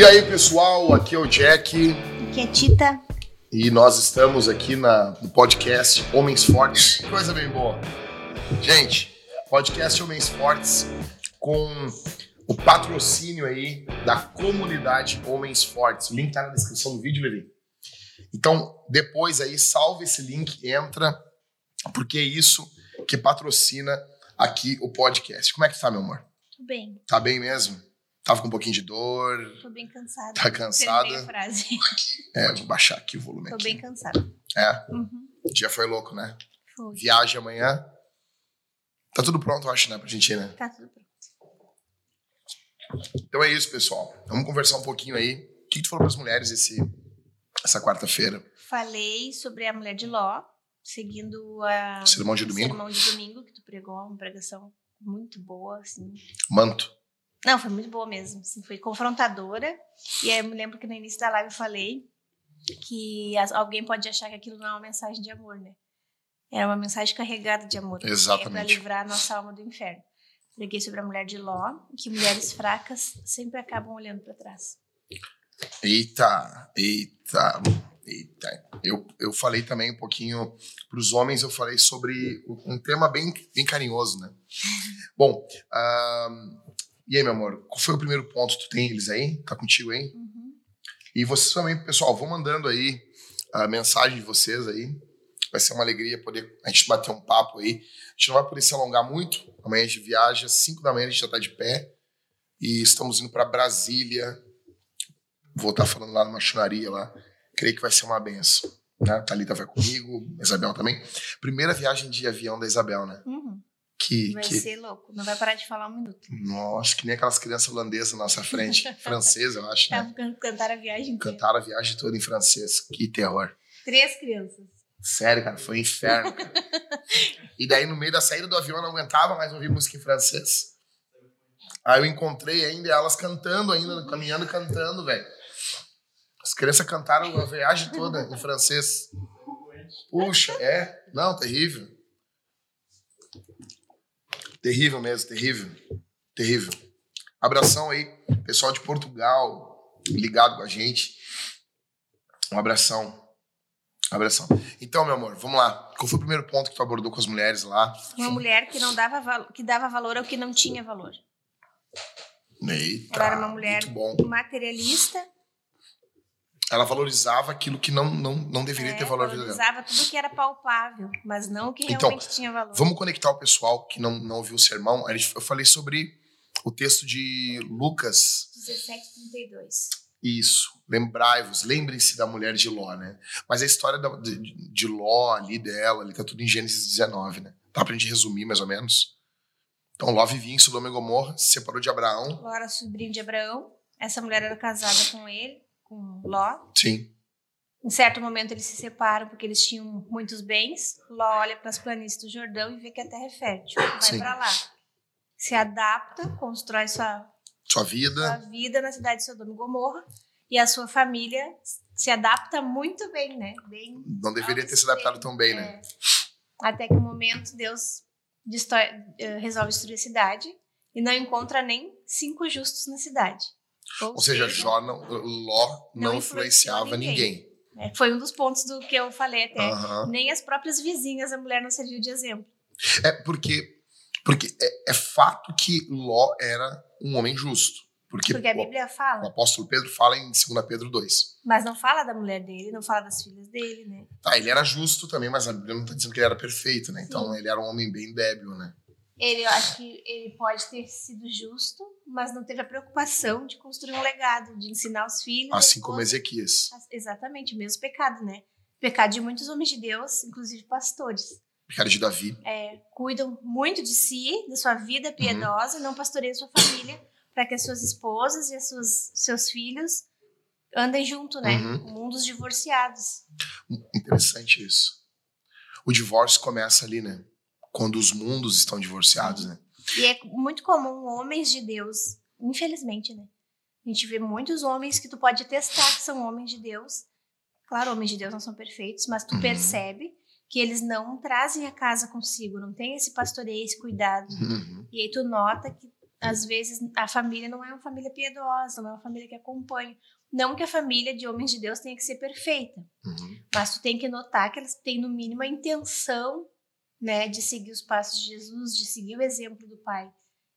E aí, pessoal, aqui é o Jack Que é Tita. e nós estamos aqui na, no podcast Homens Fortes. Que Coisa bem boa. Gente, podcast Homens Fortes com o patrocínio aí da comunidade Homens Fortes. O link tá na descrição do vídeo, Levi. Então, depois aí, salve esse link, entra, porque é isso que patrocina aqui o podcast. Como é que tá, meu amor? Tô bem, Tá bem mesmo? Tava com um pouquinho de dor? tô bem cansada. Tá cansada? Frase. É, vou baixar aqui o volume Tô aqui. bem cansada. É, Uhum. o dia foi louco, né? Foi. Viagem amanhã. Tá tudo pronto, eu acho, né, pra gente ir, né? Tá tudo pronto. Então é isso, pessoal. Vamos conversar um pouquinho aí. O que, que tu falou pras mulheres esse, essa quarta-feira? Falei sobre a mulher de Ló, seguindo a Sermão de o domingo? sermão de domingo que tu pregou, uma pregação muito boa, assim. Manto. Não, foi muito boa mesmo. Assim, foi confrontadora. E aí eu me lembro que no início da live eu falei que as- alguém pode achar que aquilo não é uma mensagem de amor, né? Era uma mensagem carregada de amor. É para Exatamente. livrar a nossa alma do inferno. Preguei sobre a mulher de Ló, que mulheres fracas sempre acabam olhando para trás. Eita, eita, eita. Eu, eu falei também um pouquinho pros homens, eu falei sobre um tema bem, bem carinhoso, né? Bom, ahn, e aí, meu amor, qual foi o primeiro ponto? Tu tem eles aí? Tá contigo aí? Uhum. E vocês também, pessoal, vão mandando aí a mensagem de vocês aí. Vai ser uma alegria poder a gente bater um papo aí. A gente não vai poder se alongar muito. Amanhã a gente viaja, 5 da manhã a gente já tá de pé. E estamos indo para Brasília. Vou estar falando lá numa chunaria lá. Creio que vai ser uma benção. Né? Thalita vai comigo, Isabel também. Primeira viagem de avião da Isabel, né? Uhum. Que, Vai que... ser louco. Não vai parar de falar um minuto. Nossa, que nem aquelas crianças holandesas na nossa frente. Francesa, eu acho, né? Tava can- cantar a viagem inteira. Cantaram a viagem toda em francês. Que terror. Três crianças. Sério, cara, foi um inferno, cara. e daí, no meio da saída do avião, eu não aguentava mais ouvir música em francês. Aí eu encontrei ainda elas cantando ainda, caminhando e cantando, velho. As crianças cantaram a viagem toda em francês. Puxa, é. Não, terrível. Terrível mesmo, terrível. Terrível. Abração aí, pessoal de Portugal, ligado com a gente. Um abração. Um abração. Então, meu amor, vamos lá. Qual foi o primeiro ponto que tu abordou com as mulheres lá? Uma mulher que não dava val- que dava valor ao que não tinha valor. Eita, Ela era uma mulher muito bom. materialista, Ela valorizava aquilo que não, não, não deveria é, ter valor na vida dela. valorizava tudo que era palpável, mas não o que Então, realmente tinha valor. Vamos conectar o pessoal que não, não ouviu o sermão. Eu falei sobre o texto de Lucas 17, 32. Isso. Lembrai-vos, lembrem-se da mulher de Ló, né? Mas a história da- de, de Ló ali dela, ali tá tudo em Gênesis 19, né? Dá pra gente resumir mais ou menos. Então Ló vivia em Sodoma e Gomorra, se separou de Abraão. Ló era sobrinho de Abraão. Essa mulher era casada com ele, com Ló. Sim. Em certo momento eles se separam porque eles tinham muitos bens. Ló olha para as planícies do Jordão e vê que a terra é fértil. Vai para lá. Se adapta, constrói sua Sua sua vida. vida na cidade de Sodoma e Gomorra e a sua família se adapta muito bem, né? Bem, Não deveria ter se adaptado tão bem, né? é. Até que um momento Deus destrói- eh, resolve destruir a cidade e não encontra nem cinco justos na cidade. Ou seja, Jó não, Ló não, Não influenciava ninguém. ninguém. É, foi um dos pontos do que eu falei até. Nem as próprias vizinhas a mulher não serviu de exemplo. É porque, porque é, é fato que Ló era um homem justo. Porque, Porque a o- Bíblia o fala, apóstolo Pedro fala em 2 Pedro 2. mas não fala da mulher dele, não fala das filhas dele, né? Tá, ele era justo também, mas a Bíblia não está dizendo que ele era perfeito, né? Então Sim. ele era um homem bem débil, né? Ele, eu acho que ele pode ter sido justo, mas não teve a preocupação de construir um legado, de ensinar os filhos. Assim como. Ezequias. Exatamente, o mesmo pecado, né? Pecado de muitos homens de Deus, inclusive pastores. Pecado de Davi. É, cuidam muito de si, da sua Uhum. vida piedosa, e não pastoreiam sua família, para que as suas esposas e as suas, seus filhos andem junto, né? Uhum. Mundos divorciados. Interessante isso. O divórcio começa ali, né? Quando os mundos estão divorciados, né? E é muito comum homens de Deus, infelizmente, né? A gente vê muitos homens que tu pode testar que são homens de Deus. Claro, homens de Deus não são perfeitos, mas tu Uhum. percebe que eles não trazem a casa consigo, não tem esse pastoreio, esse cuidado. Uhum. E aí tu nota que às vezes a família não é uma família piedosa, não é uma família que acompanha. Não que a família de homens de Deus tenha que ser perfeita, Uhum. mas tu tem que notar que eles têm no mínimo a intenção, né, de seguir os passos de Jesus, de seguir o exemplo do pai.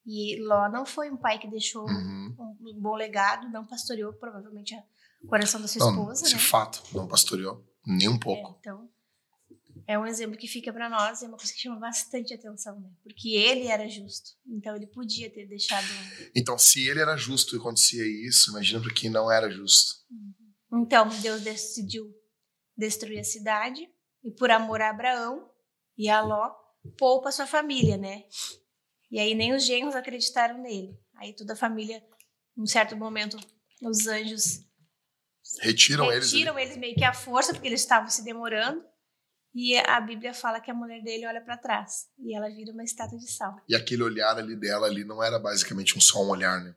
E Ló não foi um pai que deixou Uhum. um, bom legado, não pastoreou provavelmente o coração da sua Não, esposa, esse né? fato, não pastoreou nem um É, pouco. então, é um exemplo que fica para nós, é uma coisa que chama bastante atenção, né? Porque ele era justo, então ele podia ter deixado. Então, se ele era justo e acontecia isso, imagina para quem não era justo. Então, Deus decidiu destruir a cidade e, por amor a Abraão e a Ló, poupa sua família, né? E aí nem os genros acreditaram nele. Aí toda a família, num certo momento, os anjos Retiram, eles. retiram eles meio que à força, porque eles estavam se demorando. E a Bíblia fala que a mulher dele olha para trás e ela vira uma estátua de sal. E aquele olhar ali dela ali não era basicamente um só um olhar, né?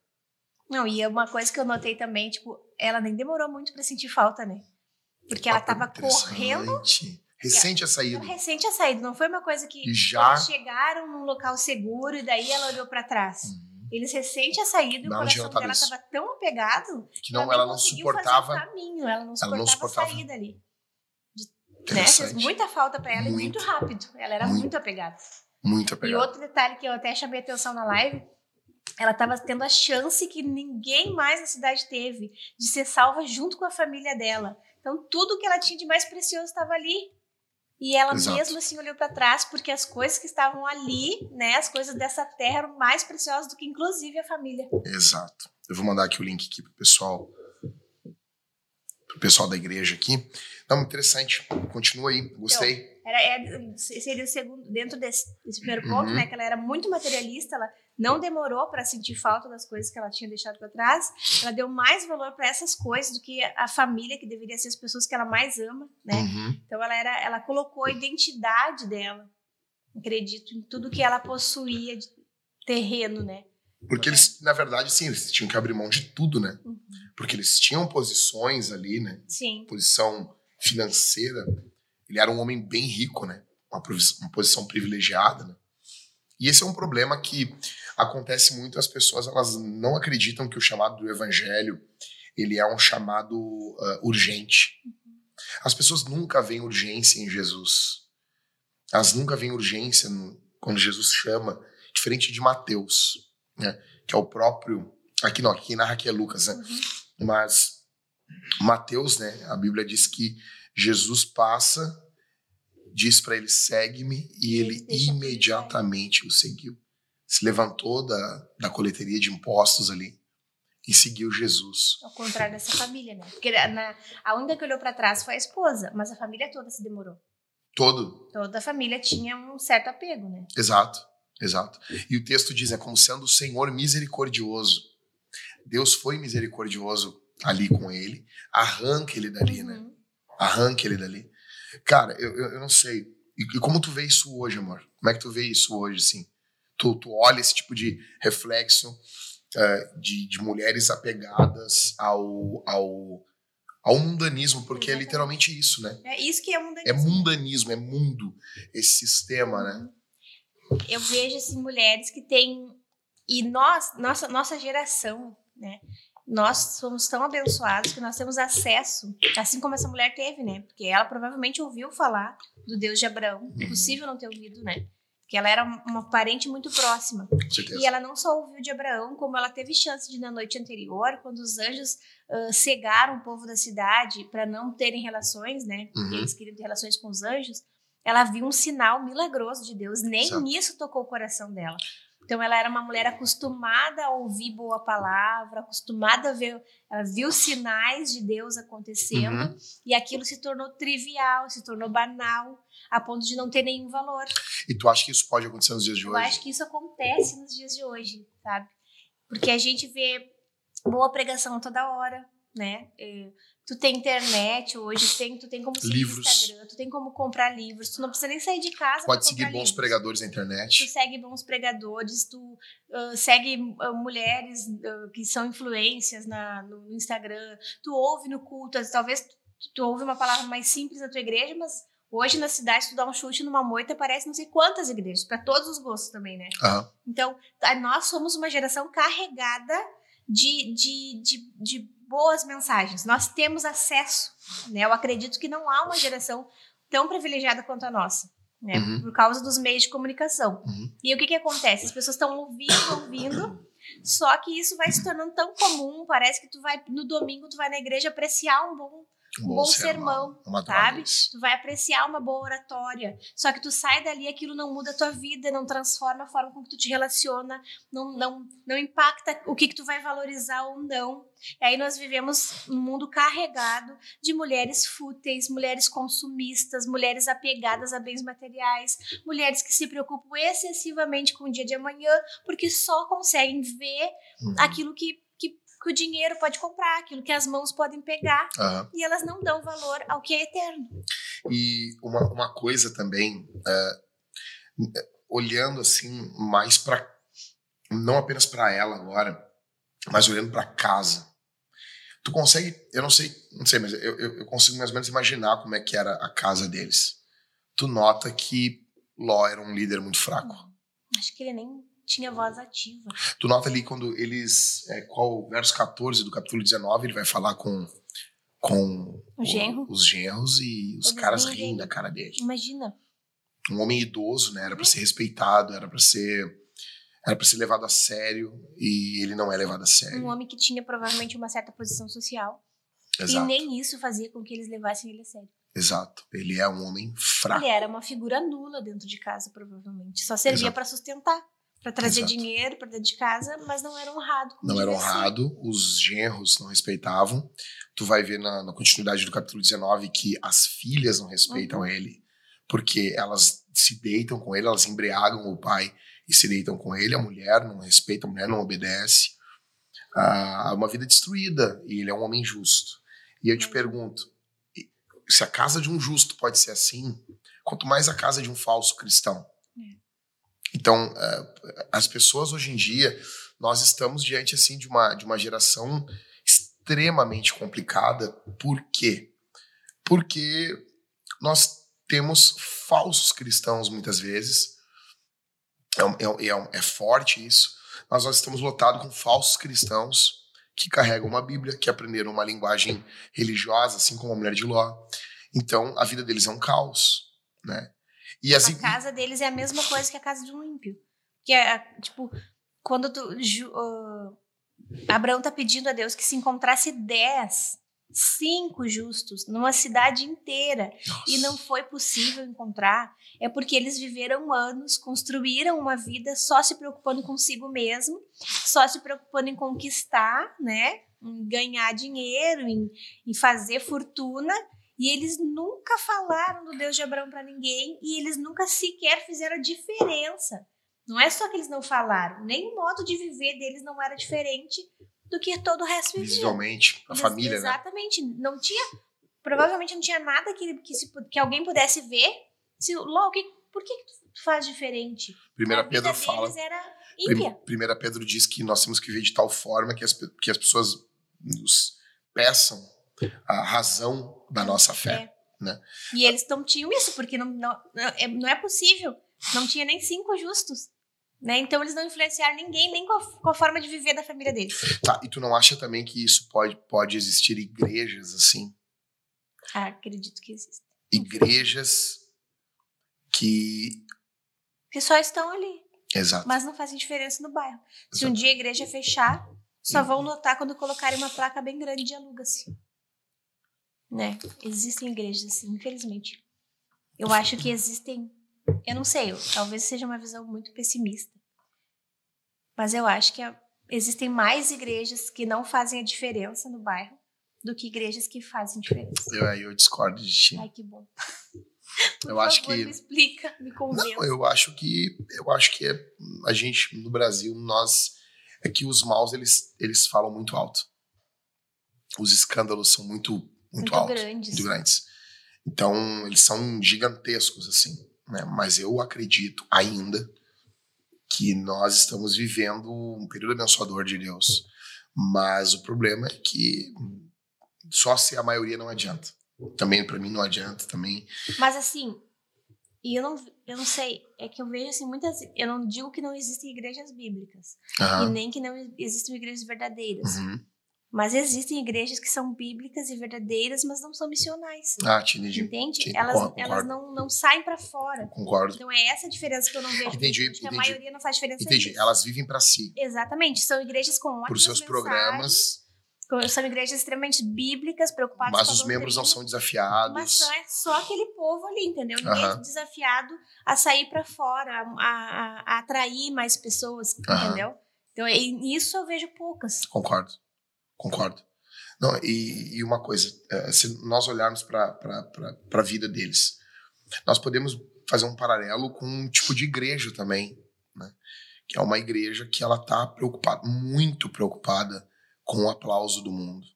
Não, e é uma coisa que eu notei também, tipo, ela nem demorou muito para sentir falta, né? Porque ela tava correndo. Recente a saída. ela recente a saída, não foi uma coisa que E já- eles chegaram num local seguro e daí ela olhou para trás. Uhum. Eles recente a saída e o Não coração adiantava dela isso. tava tão apegado Que não, ela não suportava. o caminho, ela não ela suportava, não suportava. a saída ali. Né? Interessante. Fez muita falta para ela e Muito. muito rápido. Ela era Muito. muito apegada. Muito E apegado. outro detalhe que eu até chamei atenção na live, ela estava tendo a chance que ninguém mais na cidade teve de ser salva junto com a família dela. Então tudo que ela tinha de mais precioso estava ali. E ela Exato. mesmo assim olhou para trás porque as coisas que estavam ali, né, as coisas dessa terra eram mais preciosas do que inclusive a família. Exato. Eu vou mandar aqui o link aqui pro pessoal. Pro pessoal da igreja aqui. Não, interessante. Continua aí. Gostei. Era, é, seria o segundo, dentro desse, desse primeiro ponto, Uhum. né? Que ela era muito materialista, ela não demorou para sentir falta das coisas que ela tinha deixado para trás. Ela deu mais valor para essas coisas do que a família, que deveria ser as pessoas que ela mais ama, né? Uhum. Então ela era, ela colocou a identidade dela, acredito, em tudo que ela possuía de terreno, né? Porque eles, na verdade, sim, eles tinham que abrir mão de tudo, né? Uhum. Porque eles tinham posições ali, né? Sim, Posição financeira. Ele era um homem bem rico, né? Uma, uma posição privilegiada, né? E esse é um problema que acontece muito. As pessoas elas não acreditam que o chamado do evangelho ele é um chamado ah, urgente. As pessoas nunca veem urgência em Jesus. Elas nunca veem urgência no- quando Jesus chama, diferente de Mateus, né? Que é o próprio. Aqui não, aqui narra que é Lucas, né? Uhum. Mas Mateus, né? A Bíblia diz que Jesus passa, diz para ele segue-me e ele imediatamente o seguiu. Se levantou da, da coleteria de impostos ali e seguiu Jesus. ao contrário dessa família, né? Porque na, a única que olhou para trás foi a esposa, mas a família toda se demorou. Todo, Toda a família tinha um certo apego, né? exato, exato. E o texto diz é como sendo o Senhor misericordioso. Deus foi misericordioso ali com ele, arranca ele dali, né? Uhum. arranque ele dali. Cara, eu, eu, eu não sei. E, e como tu vê isso hoje, amor? Como é que tu vê isso hoje, assim? Tu, tu olha esse tipo de reflexo eh, de, de mulheres apegadas ao, ao, ao mundanismo, porque é Exatamente. literalmente isso, né? É isso que é um É mundanismo, é mundo, esse sistema, né? Eu vejo assim, mulheres que têm. E nós, nossa, nossa geração, né? Nós somos tão abençoados que nós temos acesso, assim como essa mulher teve, né? Porque ela provavelmente ouviu falar do Deus de Abraão. Impossível não ter ouvido, né? Porque ela era uma parente muito próxima. E ela não só ouviu de Abraão, como ela teve chance de, na noite anterior, quando os anjos ah, cegaram o povo da cidade para não terem relações, né? Porque Uhum. eles queriam ter relações com os anjos. Ela viu um sinal milagroso de Deus. Nem Exato. nisso tocou o coração dela. Então ela era uma mulher acostumada a ouvir boa palavra, acostumada a ver, ela viu sinais de Deus acontecendo Uhum. e aquilo se tornou trivial, se tornou banal, a ponto de não ter nenhum valor. E tu acha que isso pode acontecer nos dias de Eu hoje? acho que isso acontece nos dias de hoje, sabe? Porque a gente vê boa pregação toda hora, né? É, tu tem internet hoje, tem, tu tem como seguir Livros. no Instagram, tu tem como comprar livros, tu não precisa nem sair de casa pra Pode seguir bons livros. pregadores na Tu internet. segue bons pregadores, tu ah, segue ah, mulheres ah, que são influências na, no, no Instagram, tu ouve no culto, talvez tu, tu ouve uma palavra mais simples na tua igreja, mas Hoje na cidade, tu dá um chute numa moita, parece não sei quantas igrejas, para todos os gostos também, né? Aham. Então, a- nós somos uma geração carregada de, de, de, de boas mensagens. Nós temos acesso, né? Eu acredito que não há uma geração tão privilegiada quanto a nossa, né? Uhum. Por causa dos meios de comunicação. Uhum. E o que que acontece? As pessoas estão ouvindo, ouvindo, só que isso vai se tornando tão comum, parece que tu vai, no domingo, tu vai na igreja apreciar um bom Um bom sermão, Uma sabe? tu vai apreciar uma boa oratória. Só que tu sai dali, aquilo não muda a tua vida, não transforma a forma com que tu te relaciona, não, não, não impacta o que, que tu vai valorizar ou não. E aí nós vivemos num mundo carregado de mulheres fúteis, mulheres consumistas, mulheres apegadas a bens materiais, mulheres que se preocupam excessivamente com o dia de amanhã, porque só conseguem ver Uhum. aquilo que, que, o dinheiro pode comprar, aquilo que as mãos podem pegar Aham. e elas não dão valor ao que é eterno. E uma, uma coisa também, é, olhando assim mais para não apenas para ela agora, mas olhando para casa. Tu consegue, eu não sei, não sei, mas eu, eu, eu consigo mais ou menos imaginar como é que era a casa deles. Tu nota que Ló era um líder muito fraco. Acho que ele nem tinha voz ativa. Tu nota ali quando eles, é, qual o verso 14 do capítulo 19, ele vai falar com com O genro. os genros e os Eles caras riem da cara dele. Imagina. um homem idoso, né? Era para ser respeitado, era para ser era para ser levado a sério e ele não é levado a sério. Um homem que tinha provavelmente uma certa posição social. Exato. E nem isso fazia com que eles levassem ele a sério. Exato. Ele é um homem fraco. Ele era uma figura nula dentro de casa, provavelmente. Só servia para sustentar, para trazer Exato. dinheiro para dentro de casa, mas não era honrado. Não era honrado, os genros não respeitavam. Tu vai ver na, na continuidade do capítulo 19 que as filhas não respeitam Uhum. ele, porque elas se deitam com ele, elas embriagam o pai e se deitam com ele. A mulher não respeita, a mulher não obedece. Ah, uma vida destruída e ele é um homem justo. E eu te Uhum. pergunto, se a casa de um justo pode ser assim, quanto mais a casa de um falso cristão. É. Então, eh, as pessoas hoje em dia, nós estamos diante assim de uma, de uma geração extremamente complicada. Por quê? Porque nós temos falsos cristãos muitas vezes. É, é é é forte isso. Mas nós estamos lotados com falsos cristãos que carregam uma Bíblia, que aprenderam uma linguagem religiosa, assim como a mulher de Ló. Então, a vida deles é um caos, né? E as A igre- casa deles é a mesma coisa que a casa de um ímpio. Que é, tipo, quando tu, ah, Abraão tá pedindo a Deus que se encontrasse dez, cinco justos numa cidade inteira e não foi possível encontrar, é porque eles viveram anos, construíram uma vida só se preocupando consigo mesmo, só se preocupando em conquistar, né? Em ganhar dinheiro, em, em fazer fortuna. E eles nunca falaram do Deus de Abraão para ninguém e eles nunca sequer fizeram a diferença. Não é só que eles não falaram, nem o modo de viver deles não era diferente do que todo o resto vivia. visivelmente, a Eles- família, né? Exatamente. Não tinha. Provavelmente não tinha nada que, que, se que alguém pudesse ver. Se, Ló, que, por que, que tu faz diferente? Primeira a Pedro fala. era ímpia. Primeira Pedro diz que nós temos que viver de tal forma que as, que as pessoas nos peçam a razão da nossa fé. É. né? E eles não tinham isso, porque não, não, não, é, não é possível. Não tinha nem cinco justos. Né? Então eles não influenciaram ninguém, nem com a, com a forma de viver da família deles. Tá, e tu não acha também que isso pode, pode existir igrejas assim? Ah, acredito que existe. Igrejas que. Que só estão ali, Exato. mas não fazem diferença no bairro. Se um dia a igreja fechar, só vão notar quando colocarem uma placa bem grande de aluga-se. Né? Existem igrejas assim, infelizmente. Eu acho que existem. Eu não sei, eu- talvez seja uma visão muito pessimista. Mas eu acho que a- existem mais igrejas que não fazem a diferença no bairro do que igrejas que fazem diferença. Eu, eu discordo de ti. Ai, que bom. Por Eu acho favor, que- Me explica, me convença. Não, eu acho que eu acho que é, a gente no Brasil nós é que os maus eles eles falam muito alto. Os escândalos são muito muito, Muito altos, grandes. muito grandes. Então eles são gigantescos assim, né? Mas eu acredito ainda que nós estamos vivendo um período abençoador de Deus. Mas o problema é que só ser a maioria não adianta. Também para mim não adianta também. Mas assim, e eu não, eu não sei, é que eu vejo assim muitas, eu não digo que não existem igrejas bíblicas Aham. e nem que não existem igrejas verdadeiras. Uhum. Mas existem igrejas que são bíblicas e verdadeiras, mas não são missionais. Ah, te entendi. Entende? Elas concordo, elas não, não saem pra fora. Concordo. Então é essa a diferença que eu não vejo. Entendi, Acho que a entendi. maioria não faz diferença Entendi. nisso. Elas vivem para si. Exatamente. São igrejas com ótimas Por seus programas, São igrejas extremamente bíblicas, preocupadas mas com a os membros não são desafiados. Mas só é só aquele povo ali, entendeu? Ninguém Aham. é desafiado a sair pra fora, a, a- a atrair mais pessoas, Aham. entendeu? Então, isso eu vejo poucas. Concordo. Concordo. Não, e, e uma coisa, eh, se nós olharmos para a vida deles, nós podemos fazer um paralelo com um tipo de igreja também, né? que é uma igreja que ela está preocupada, muito preocupada com o aplauso do mundo,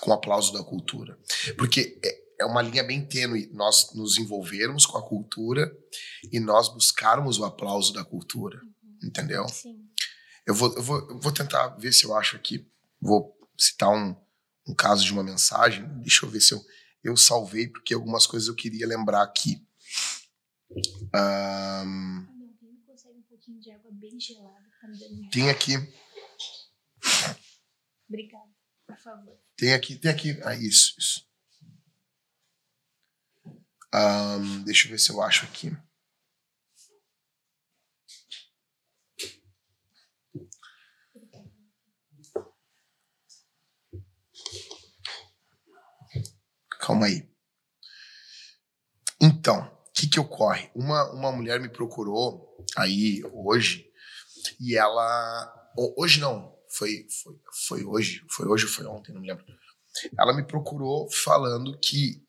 com o aplauso da cultura. Porque é, é uma linha bem tênue nós nos envolvermos com a cultura e nós buscarmos o aplauso da cultura, entendeu? Sim. Eu vou, eu, vou, eu vou tentar ver se eu acho aqui. Vou citar um, um caso de uma mensagem. Deixa eu ver se eu, eu salvei, porque algumas coisas eu queria lembrar aqui. Um tem aqui, Obrigada, por favor. tem aqui, tem aqui. Ah, isso, isso. Ahn, deixa eu ver se eu acho aqui. Calma aí. Então, o que que ocorre? Uma, uma mulher me procurou aí hoje e ela... ho- Hoje não, foi, foi, foi hoje, foi hoje ou foi ontem, não me lembro. Ela me procurou falando que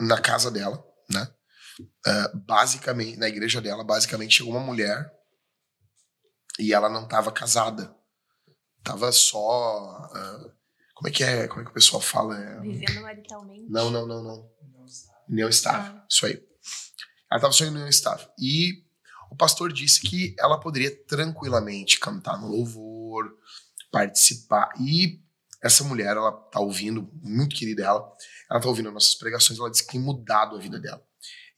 na casa dela, né, ah, basicamente, na igreja dela, basicamente chegou uma mulher e ela não estava casada. Tava só... ah, como é que é? Como é que o pessoal fala? É, Vivendo maritalmente. não, não, não, não. União estável. Ah. Isso aí. Ela estava só em união estável. E o pastor disse que ela poderia tranquilamente cantar no louvor, participar. E essa mulher, ela tá ouvindo, muito querida ela, ela tá ouvindo nossas pregações, ela disse que tem mudado a vida dela.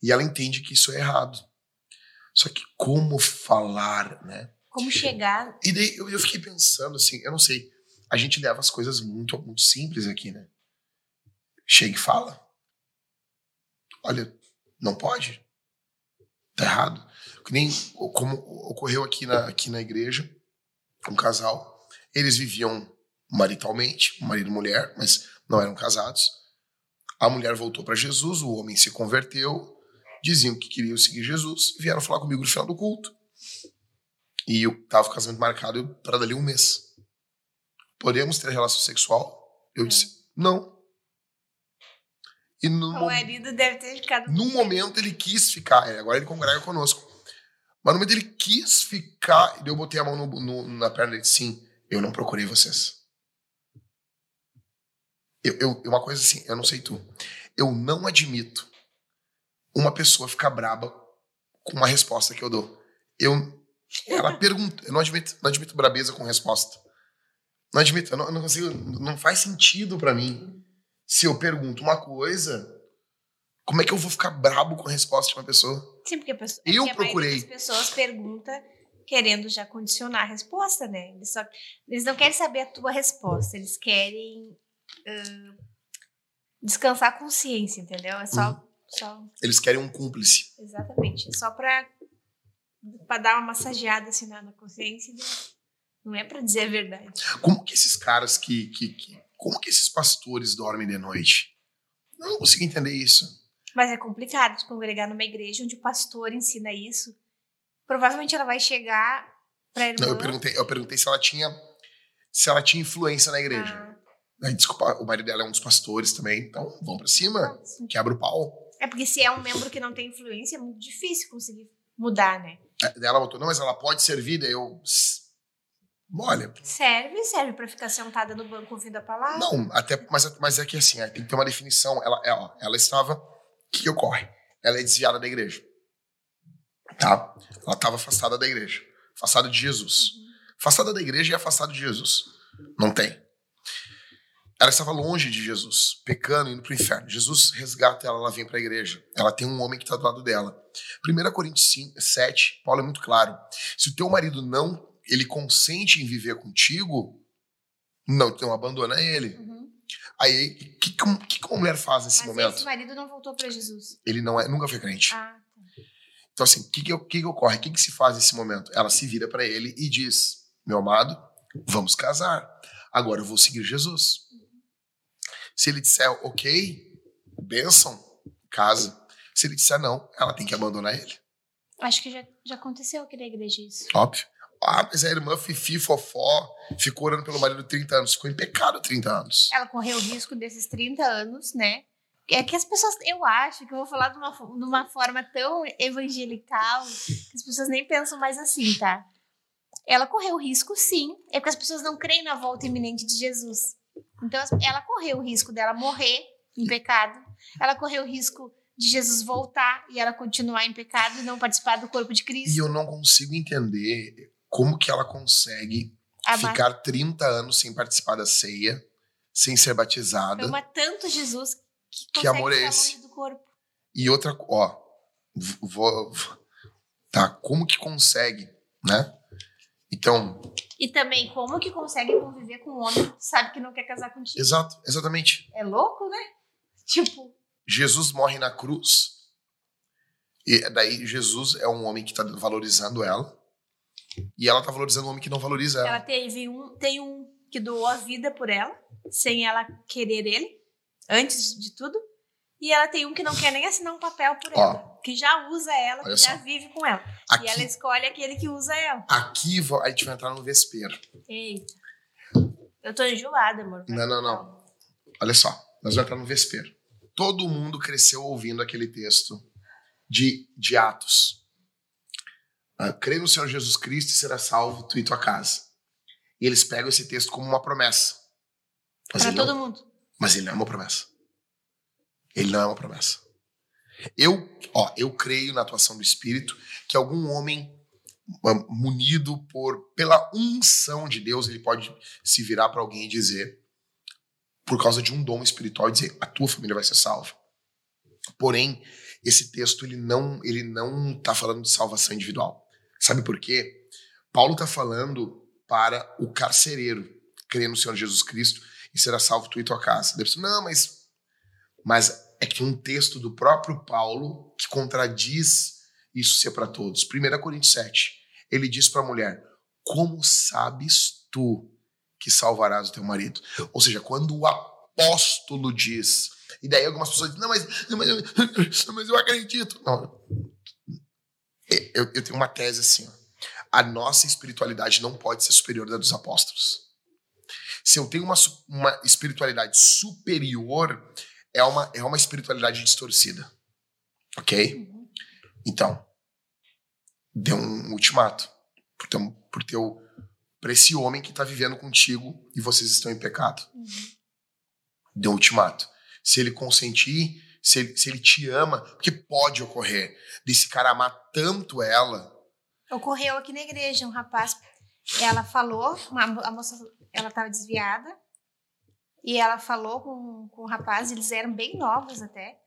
E ela entende que isso é errado. Só que como falar, né? Como chegar. E daí eu, eu fiquei pensando assim, eu não sei, a gente leva as coisas muito, muito simples aqui, né? Chega e fala. Olha, não pode. Tá errado. Que nem como ocorreu aqui na, aqui na igreja, um casal, eles viviam maritalmente, marido e mulher, mas não eram casados. A mulher voltou para Jesus, o homem se converteu, diziam que queriam seguir Jesus vieram falar comigo no final do culto. E eu tava com o casamento marcado para dali um mês. Podemos ter relação sexual? Eu disse, não. E no, O marido deve ter ficado. num momento ele quis ficar, agora ele congrega conosco. Mas no momento ele quis ficar, e eu botei a mão no- no- na perna e disse, sim, eu não procurei vocês. Eu, eu- uma coisa assim, eu não sei tu, eu não admito uma pessoa ficar braba com uma resposta que eu dou. Eu, ela pergunta, eu não admito, não admito brabeza com resposta. Não admito, eu não, eu não consigo, não faz sentido pra mim. Se eu pergunto uma coisa, como é que eu vou ficar brabo com a resposta de uma pessoa? Sim, porque a pessoa, Eu porque procurei. das pessoas pergunta querendo já condicionar a resposta, né? Eles, só, eles não querem saber a tua resposta, eles querem ah, descansar a consciência, entendeu? É só, Uhum. só Eles querem um cúmplice. exatamente, é só pra, pra dar uma massageada assim na, na consciência, né? Não é pra dizer a verdade. Como que esses caras que, que, que- Como que esses pastores dormem de noite? Não consigo entender isso. Mas é complicado de congregar numa igreja onde o pastor ensina isso. Provavelmente ela vai chegar pra irmã. Não, eu perguntei, eu perguntei se ela tinha. Se ela tinha influência na igreja. Ah, Aí, desculpa, o marido dela é um dos pastores também. Então, vamos pra cima. ah. Quebra o pau. É porque se é um membro que não tem influência, é muito difícil conseguir mudar, né? Daí ela botou, não, mas ela pode servir. Daí eu. "S- Olha, Serve, serve pra ficar sentada no banco ouvindo a palavra. Não, até, mas, mas é que assim, aí tem que ter uma definição. Ela, é, ó, ela estava. O que, que ocorre? Ela é desviada da igreja. Tá? Ela estava afastada da igreja. Afastada de Jesus. Afastada da igreja e afastada de Jesus. Não tem. ela estava longe de Jesus, pecando, indo para o inferno. Jesus resgata ela, ela vem para a igreja. Ela tem um homem que está do lado dela. 1 Coríntios 5, 7, Paulo é muito claro. Se o teu marido não, ele consente em viver contigo, não, então abandona ele. Uhum. Aí, o que, que, que uma mulher faz nesse Mas momento? esse marido não voltou para Jesus. Ele não é, nunca foi crente. Ah, Então, assim, o que, que, que, ocorre? O que, que se faz nesse momento? Ela se vira para ele e diz: Meu amado, vamos casar. Agora eu vou seguir Jesus. Se ele disser ok, bênção, casa. Se ele disser não, ela tem que abandonar ele. acho que já, já aconteceu aqui na igreja isso. Óbvio. Ah, mas a irmã Fifi Fofó ficou orando pelo marido 30 anos. Ficou em pecado 30 anos. Ela correu o risco desses 30 anos, né? É que as pessoas, eu acho que eu vou falar de uma, de uma forma tão evangelical que as pessoas nem pensam mais assim, tá? Ela correu o risco, sim. É porque as pessoas não creem na volta iminente de Jesus. Então, ela correu o risco dela morrer em pecado. Ela correu o risco de Jesus voltar e ela continuar em pecado e não participar do corpo de E Cristo. eu não consigo entender como que ela consegue ficar 30 anos sem participar da ceia, sem ser batizada. ama tanto Jesus que, Que amor é esse? do corpo. E outra, ó, vou, tá, como que consegue, né? Então, E também, como que consegue conviver com um homem que sabe que não quer casar contigo? exato, exatamente. É louco, né? Tipo, Jesus morre na cruz. E daí Jesus é um homem que tá valorizando ela. E ela tá valorizando um homem que não valoriza ela. ela teve um, tem um que doou a vida por ela, sem ela querer ele, antes de tudo. E ela tem um que não quer nem assinar um papel por Ó. ela, que já usa ela, que já só. vive com ela. Aqui, E ela escolhe aquele que usa ela. aqui a gente vai entrar no vespeiro. Eita. Eu tô enjoada, amor. Não, não, não. Olha só, nós vamos entrar no vespeiro. Todo mundo cresceu ouvindo aquele texto de, de Atos. Ah, crê no Senhor Jesus Cristo e será salvo tu e tua casa. E eles pegam esse texto como uma promessa. Mas Pra ele, não, todo mundo. mas ele não é uma promessa. Ele não é uma promessa. Eu, ó, eu creio na atuação do Espírito que algum homem ah, munido por pela unção de Deus, ele pode se virar para alguém e dizer, por causa de um dom espiritual, e dizer: a tua família vai ser salva. Porém, esse texto ele não ele não está falando de salvação individual. Sabe por quê? Paulo está falando para o carcereiro crer no Senhor Jesus Cristo e será salvo tu e tua casa. Você, Não, mas mas é que um texto do próprio Paulo que contradiz isso ser para todos. 1 Coríntios 7. Ele diz para a mulher: Como sabes tu que salvarás o teu marido? Ou seja, quando o apóstolo diz, e daí algumas pessoas dizem: Não, mas, não, mas, eu- mas eu acredito. Não. Eu, eu tenho uma tese assim: ó. a nossa espiritualidade não pode ser superior à dos apóstolos. Se eu tenho uma, uma espiritualidade superior, é uma, é uma espiritualidade distorcida. Ok? Então, dê um ultimato por teu, por teu pra esse homem que está vivendo contigo e vocês estão em pecado. Dê um ultimato. Se ele consentir, se ele, se ele te ama, porque pode ocorrer desse cara amar tanto ela. Ocorreu aqui na igreja, um rapaz, ela falou, uma, a moça, ela estava desviada, e ela falou com, com o rapaz, eles eram bem novos até,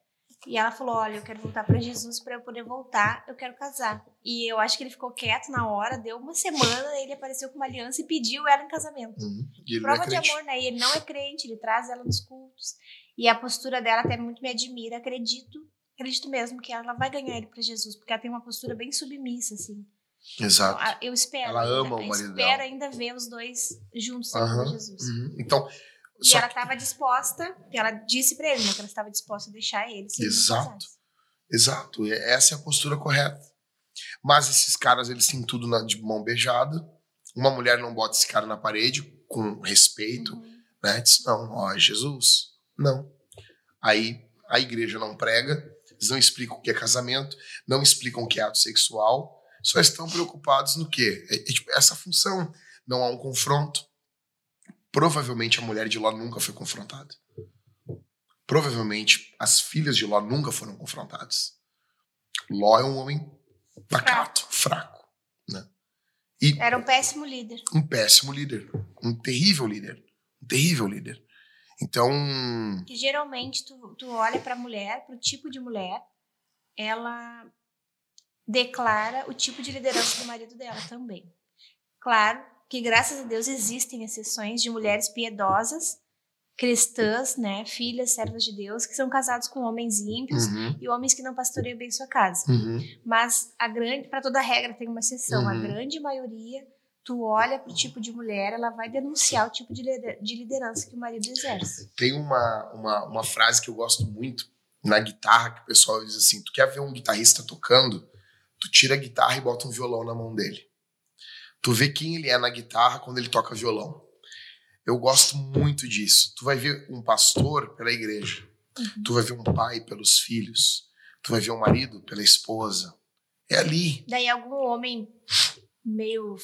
e ela falou, olha, eu quero voltar para Jesus para eu poder voltar, eu quero casar. E eu acho que ele ficou quieto na hora, deu uma semana, ele apareceu com uma aliança e pediu ela em casamento. Hum, e não é Prova de crente. amor, né? E ele não é crente, ele traz ela nos cultos. E a postura dela até muito me admira, acredito, acredito mesmo que ela vai ganhar ele para Jesus, porque ela tem uma postura bem submissa, assim. Exato. Ah, Eu espero. Ela ainda, ama o eu marido espero dela. ainda ver os dois juntos servindo Jesus. Uhum. Então, E ela estava disposta, e ela disse pra ele, né, que ela estava disposta a deixar ele. Exato. Exato, essa é a postura correta. Mas esses caras, eles têm tudo na- de mão beijada. Uma mulher não bota esse cara na parede com respeito, Uhum. né? Diz, não, ó, é Jesus. Não. Aí a igreja não prega, eles não explicam o que é casamento, não explicam o que é ato sexual, só estão preocupados no quê? É, é, tipo, essa função. Não há um confronto. Provavelmente a mulher de Ló nunca foi confrontada. Provavelmente as filhas de Ló nunca foram confrontadas. Ló é um homem pacato, fraco, né? Era um péssimo líder. Um péssimo líder, um terrível líder, um terrível líder. Então, Que geralmente tu, tu olha pra mulher, pro tipo de mulher, ela declara o tipo de liderança do marido dela também. Claro que, graças a Deus, existem exceções de mulheres piedosas, cristãs, né, filhas, servas de Deus, que são casados com homens ímpios uhum, e homens que não pastoreiam bem sua casa. uhum, Mas a grande, para toda regra tem uma exceção. A Uhum. grande maioria, tu olha pro tipo de mulher, ela vai denunciar o tipo de lider- de liderança que o marido exerce. tem uma, uma, uma frase que eu gosto muito na guitarra que o pessoal diz assim: tu quer ver um guitarrista tocando? Tu tira a guitarra e bota um violão na mão dele. Tu vê quem ele é na guitarra quando ele toca violão. Eu gosto muito disso. Tu vai ver um pastor pela igreja. Tu vai ver um pai pelos filhos. Tu vai ver um marido pela esposa. É ali. Daí algum homem meio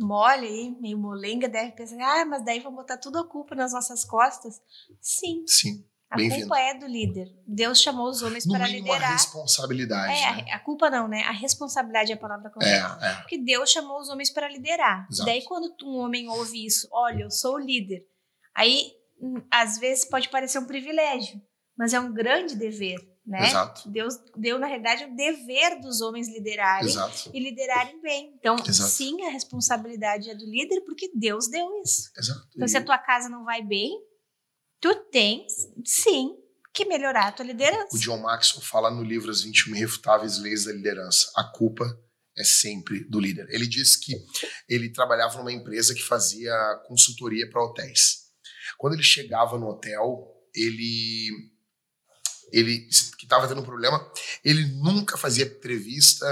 mole aí, meio molenga, deve pensar, ah, mas daí vão botar tudo a culpa nas nossas costas. Sim, Sim. a culpa é do líder. Deus chamou os homens No para mínimo, a liderar. responsabilidade. É, né? a, a culpa não, né? A responsabilidade é a palavra correta. É, é. Porque Deus chamou os homens para liderar. Exato. Daí, quando um homem ouve isso, olha, eu sou o líder, aí às vezes pode parecer um privilégio, mas é um grande dever, né? Exato. Deus deu, na realidade, o dever dos homens liderarem Exato. e liderarem bem. Então, Exato. sim, a responsabilidade é do líder, porque Deus deu isso. Exato. Então, se a tua casa não vai bem, tu tens, sim, que melhorar a tua liderança. O John Maxwell fala no livro As 21 Irrefutáveis Leis da Liderança. A culpa é sempre do líder. Ele diz que ele trabalhava numa empresa que fazia consultoria para hotéis. Quando ele chegava no hotel, ele ele estava tendo um problema, ele nunca fazia entrevista.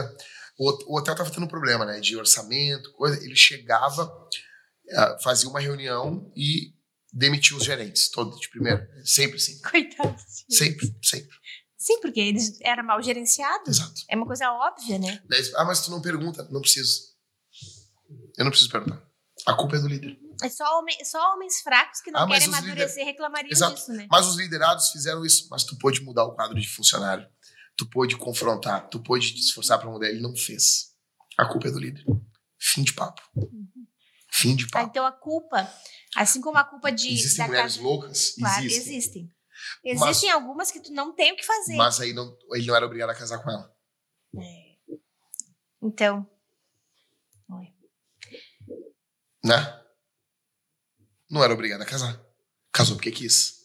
O, o hotel estava tendo um problema, né, de orçamento, coisa. Ele chegava, eh, fazia uma reunião e demitia os gerentes, todos de primeira, sempre assim. Coitado. Sempre, sempre. Sim, porque eles eram mal gerenciados. Exato. É uma coisa óbvia, né? Ah, mas tu não pergunta. Não preciso. Eu não preciso perguntar. A culpa é do líder. É só, só homens fracos que não Ah, mas querem amadurecer reclamariam Exato. disso, né? Mas os liderados fizeram isso. Mas tu pôde mudar o quadro de funcionário. Tu pôde confrontar. Tu pôde te esforçar para mudar. Ele não fez. A culpa é do líder. Fim de papo. Fim de Ah, papo. então a culpa, assim como a culpa de Existem mulheres casa- loucas? Claro, existem. existem. Existem algumas que tu não tem o que fazer. Mas aí não, ele não era obrigado a casar com ela. Então, oi. Né? Não era obrigado a casar. Casou porque quis.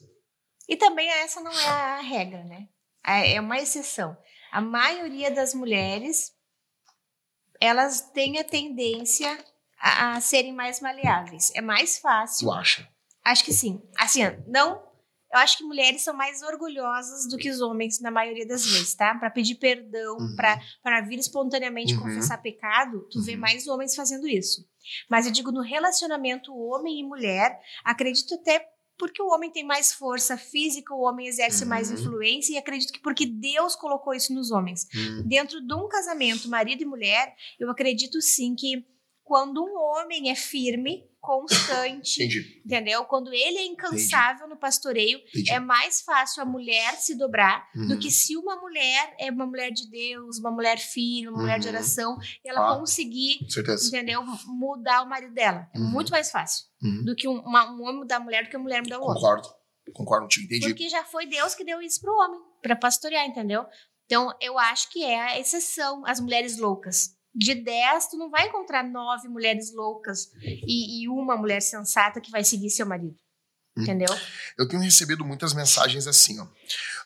E também essa não é a regra, né? É é uma exceção. A maioria das mulheres, elas têm a tendência a, a serem mais maleáveis. É mais fácil. Tu acha? Acho que sim. Assim, não. Eu acho que mulheres são mais orgulhosas do que os homens, na maioria das vezes, tá? Pra pedir perdão, Uhum. para vir espontaneamente Uhum. confessar pecado, tu vê Uhum. mais homens fazendo isso. Mas eu digo, no relacionamento homem e mulher, acredito até porque o homem tem mais força física, o homem exerce mais Uhum. influência, e acredito que porque Deus colocou isso nos homens. Hum, Dentro de um casamento, marido e mulher, eu acredito sim que quando um homem é firme, constante, entendi. Entendeu? Quando ele é incansável no pastoreio, entendi. é mais fácil a mulher se dobrar do Uhum. que se uma mulher é uma mulher de Deus, uma mulher firme, uma mulher de Uhum. oração, e ela Ah. conseguir, entendeu? Mudar o marido dela. É Uhum. muito mais fácil Uhum. do que um, uma- um homem mudar a mulher do que a mulher mudar o homem. Concordo. Concordo contigo. Entendi. Porque já foi Deus que deu isso pro homem, para pastorear, entendeu? Então, eu acho que é a exceção, as mulheres loucas. De 10, tu não vai encontrar nove mulheres loucas e, e uma mulher sensata que vai seguir seu marido. Hum. Entendeu? Eu tenho recebido muitas mensagens assim, ó.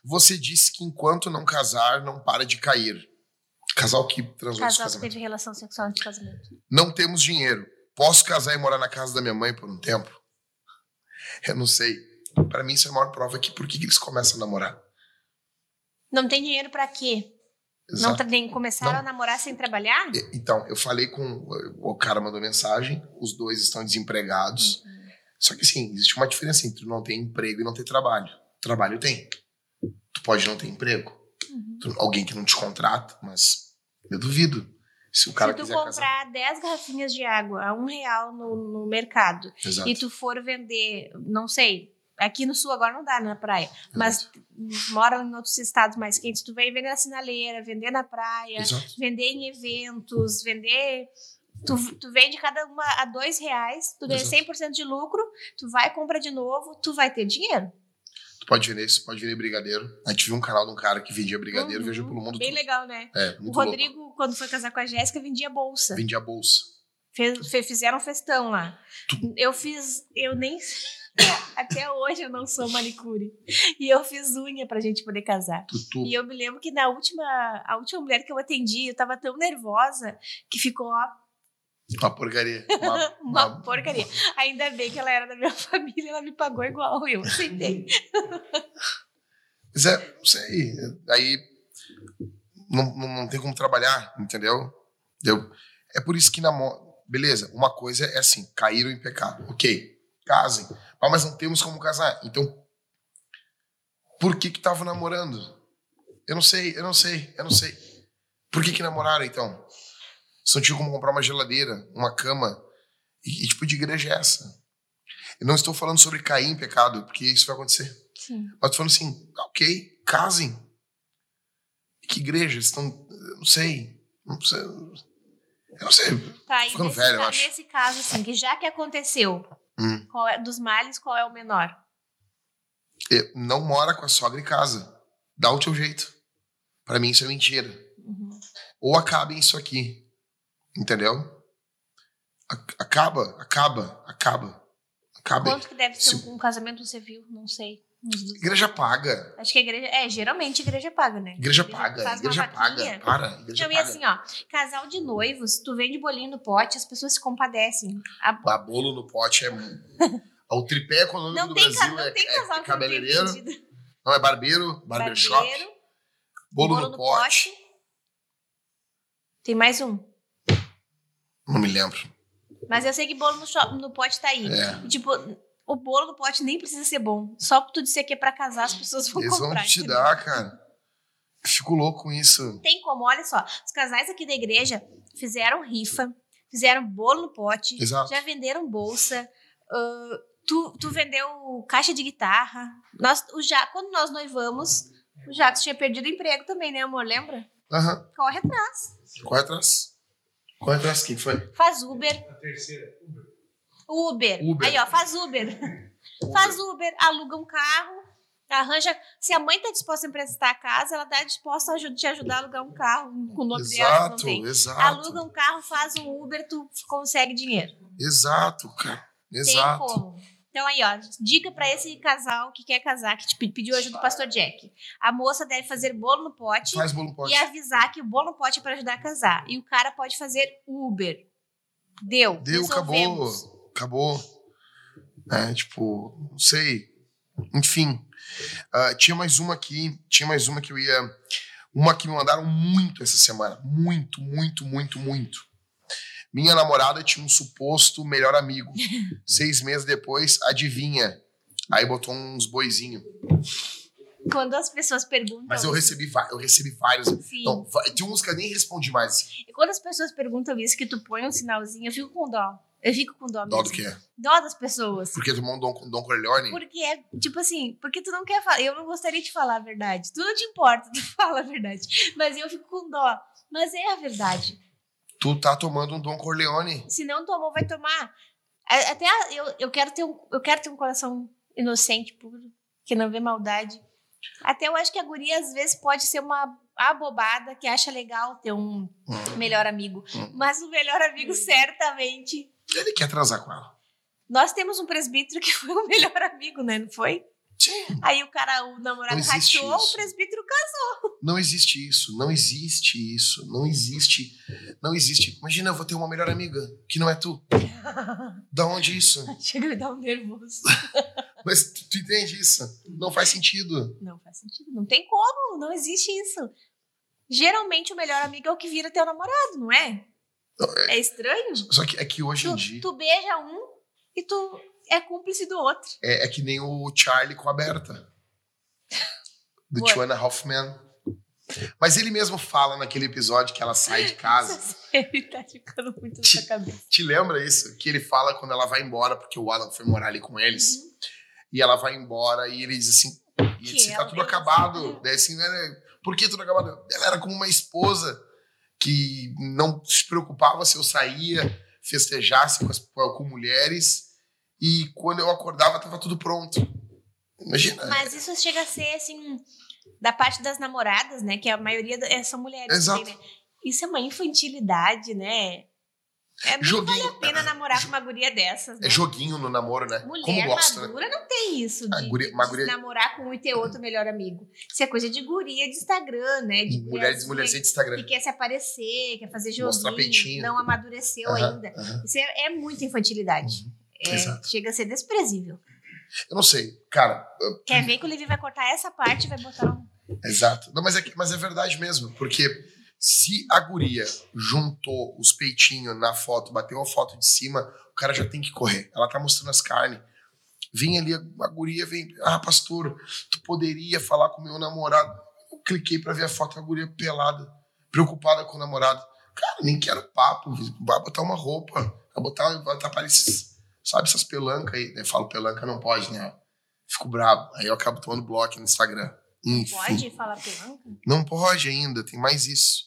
Você disse que enquanto não casar, não para de cair. Casal que transou Casal que teve relação sexual antes do casamento. Não temos dinheiro. Posso casar e morar na casa da minha mãe por um tempo? Eu não sei. Pra mim, isso é a maior prova que por que que eles começam a namorar. Não tem dinheiro pra quê? Não Exato. tra- nem começaram Não. a namorar sem trabalhar? Então, eu falei com. O cara mandou mensagem, os dois estão desempregados. Só que, assim, existe uma diferença entre não ter emprego e não ter trabalho. Trabalho tem. Tu pode não ter emprego. Uhum. Tu- alguém que não te contrata, mas eu duvido. Se o cara Se tu comprar casar. 10 garrafinhas de água a um real no, no mercado Exato. e tu for vender, não sei, aqui no sul agora não dá na praia, mas mora em outros estados mais quentes, tu vem vender na sinaleira, vender na praia, Exato. vender em eventos, vender Tu, tu vende cada uma a dois reais, tu ganha Exato. 100% de lucro, tu vai, compra de novo, tu vai ter dinheiro. Tu pode vender isso, pode vender brigadeiro. A gente viu um canal de um cara que vendia brigadeiro, Uhum. viajou pelo mundo Bem todo. legal, né? É, O muito louco. Rodrigo, quando foi casar com a Jéssica, vendia bolsa. Vendia bolsa. Fez- fizeram um festão lá. Tu- Eu fiz, eu nem. Até hoje eu não sou manicure. E eu fiz unha pra gente poder casar. Tu, tu, E eu me lembro que na última, a última mulher que eu atendi, eu tava tão nervosa que ficou ó, Uma porcaria. Uma, uma uma- porcaria. Ainda bem que ela era da minha família, ela me pagou igual, eu aceitei. Mas é, não sei. Aí não, não, tem como trabalhar, entendeu? Deu. É por isso que namoro. Beleza, uma coisa é assim, caíram em pecado. Ok, casem. Ah, mas não temos como casar. Então, por que que estavam namorando? Eu não sei, eu não sei, eu não sei. Por que que namoraram, então? Se não tinha como comprar uma geladeira, uma cama. E que tipo de igreja é essa? Eu não estou falando sobre cair em pecado, porque isso vai acontecer. Sim. Mas tu falando assim, ok, casem. Que igreja? Estão. eu Não sei. Não sei. Eu não sei. Tá, e Ficando nesse, velho, eu ca- acho. nesse caso, assim, que já que aconteceu, Hum. qual é- dos males, qual é o menor? E Não mora com a sogra em casa. Dá o teu jeito. Pra mim isso é mentira. Uhum. Ou acabem isso aqui. Entendeu? Acaba, acaba, acaba. Acaba. Quanto que deve ser Se- um casamento civil? Não sei. Igreja paga. Acho que a igreja. É, geralmente igreja paga, né? Igreja A paga. Igreja paga. Para. Igreja Não, e paga. assim, ó, casal de noivos, tu vende bolinho no pote, as pessoas se compadecem. A- A bolo no pote é. o tripé econômico não do tem, Brasil não é, tem é casal que não tem cabeleireiro. vendido. Não, é barbeiro, barbershop, Barbeiro, bolo, no, pote. Tem mais um. Não me lembro. Mas eu sei que bolo no, shop- no pote tá aí. É. E, tipo, o bolo no pote nem precisa ser bom. Só tu disser que é pra casar, as pessoas vão Eles vão comprar. te entendeu? dar, cara. Fico louco com isso. Tem como, olha só. Os casais aqui da igreja fizeram rifa, fizeram bolo no pote, Exato. já venderam bolsa. ah, tu, tu vendeu caixa de guitarra. Nós, o ja, quando nós noivamos, o Jacques tinha perdido o emprego também, né, amor? Lembra? Aham. Corre atrás. Corre atrás. Corre atrás. Quem foi? Faz Uber. A terceira. Uber. Uber. Aí, ó, faz Uber. Faz Uber, aluga um carro, arranja. Se a mãe tá disposta a emprestar a casa, ela tá disposta a te ajudar a alugar um carro com o nome dela, Exato, tem. exato. Aluga um carro, faz um Uber, tu consegue dinheiro. Exato, cara. Tem Exato. como. Então aí, ó, dica pra esse casal que quer casar, que te pe- pediu ajuda do pastor Jack. A moça deve fazer bolo no pote Faz bolo no pote. e avisar que o bolo no pote é pra ajudar a casar. E o cara pode fazer Uber. Deu. Deu, acabou. Acabou. É, tipo, não sei. Enfim. Ah, tinha mais uma aqui. Tinha mais uma que eu ia. Uma que me mandaram muito essa semana. Muito, muito, muito, muito. Minha namorada tinha um suposto melhor amigo. Seis meses depois, adivinha. Aí botou uns boizinhos. Quando as pessoas perguntam. Mas eu recebi, eu recebi vários. Sim. Então, tinha uns que eu nem respondi mais. E quando as pessoas perguntam isso, que tu põe um sinalzinho, eu fico com dó. Eu fico com dó Dó mesmo. do quê? Dó das pessoas. Porque tomou um Don, Don Corleone? Porque é, tipo assim, porque tu não quer falar. Eu não gostaria de falar a verdade. Tu não te importa, tu fala a verdade. Mas eu fico com dó. Mas é a verdade. Tu tá tomando um Don Corleone. Se não tomou, vai tomar. Até eu, eu, quero ter um, eu quero ter um coração inocente, puro, que não vê maldade. Até eu acho que a guria, às vezes, pode ser uma abobada que acha legal ter um Hum. melhor amigo. Hum. Mas o melhor amigo, certamente. Ele quer transar com ela. Nós temos um presbítero que foi o melhor amigo, né? Não foi? Sim. Aí o cara, o namorado rachou, isso. o presbítero casou. Não existe isso. Não existe isso. Não existe. Não existe. Imagina, eu vou ter uma melhor amiga que não é tu. Da onde isso? Chega a me dar um nervoso. Mas tu, tu entende isso? Não faz sentido. Não faz sentido. Não tem como. Não existe isso. Geralmente o melhor amigo é o que vira teu namorado, não é? É estranho? Só que é que hoje em Tu, dia tu beija um e tu é cúmplice do outro. é, é que nem o Charlie com a Berta. Do. Joanna Hoffman. Mas ele mesmo fala naquele episódio que ela sai de casa. Ele tá ficando muito na Te- sua cabeça. Te lembra isso? Que ele fala quando ela vai embora, porque o Alan foi morar ali com eles. Uhum. E ela vai embora e ele diz assim: e ele disse, tá tudo acabado. Daí assim, né? Por que tudo acabado? Ela era como uma esposa que não se preocupava se eu saía, festejasse com, as, com mulheres, e quando eu acordava estava tudo pronto. Imagina. Mas isso chega a ser assim, da parte das namoradas, né? Que a maioria são mulheres. Exato. Também, né? Isso é uma infantilidade, né? É Joguinho. vale a pena namorar com uma guria dessas, né? É joguinho no namoro, né? Mulher Como gosta, né? madura não tem isso de, guria- de guria- namorar com um e ter outro melhor amigo. Isso é coisa de guria de Instagram, né? De Mulheres, mulheres mulherzinha de Instagram. que quer se aparecer, quer fazer joguinho, não amadureceu ainda. Isso é, é muita infantilidade. É, Exato. chega a ser desprezível. Eu não sei, cara. eu- Quer ver que o Levi vai cortar essa parte e vai botar um. Exato. Não, mas é, mas é verdade mesmo, porque se a guria juntou os peitinhos na foto, bateu a foto de cima, o cara já tem que correr. Ela tá mostrando as carnes. Vem ali, a guria vem. Ah, pastor, tu poderia falar com meu namorado. Eu cliquei pra ver a foto da guria pelada, preocupada com o namorado. Cara, nem quero papo. Vai botar uma roupa, vai botar, vai botar pareces, sabe, essas pelancas aí. Eu falo pelanca, não pode, né? Fico bravo. Aí eu acabo tomando bloco no Instagram. Enfim. Pode falar pelanca? Não pode ainda, tem mais isso.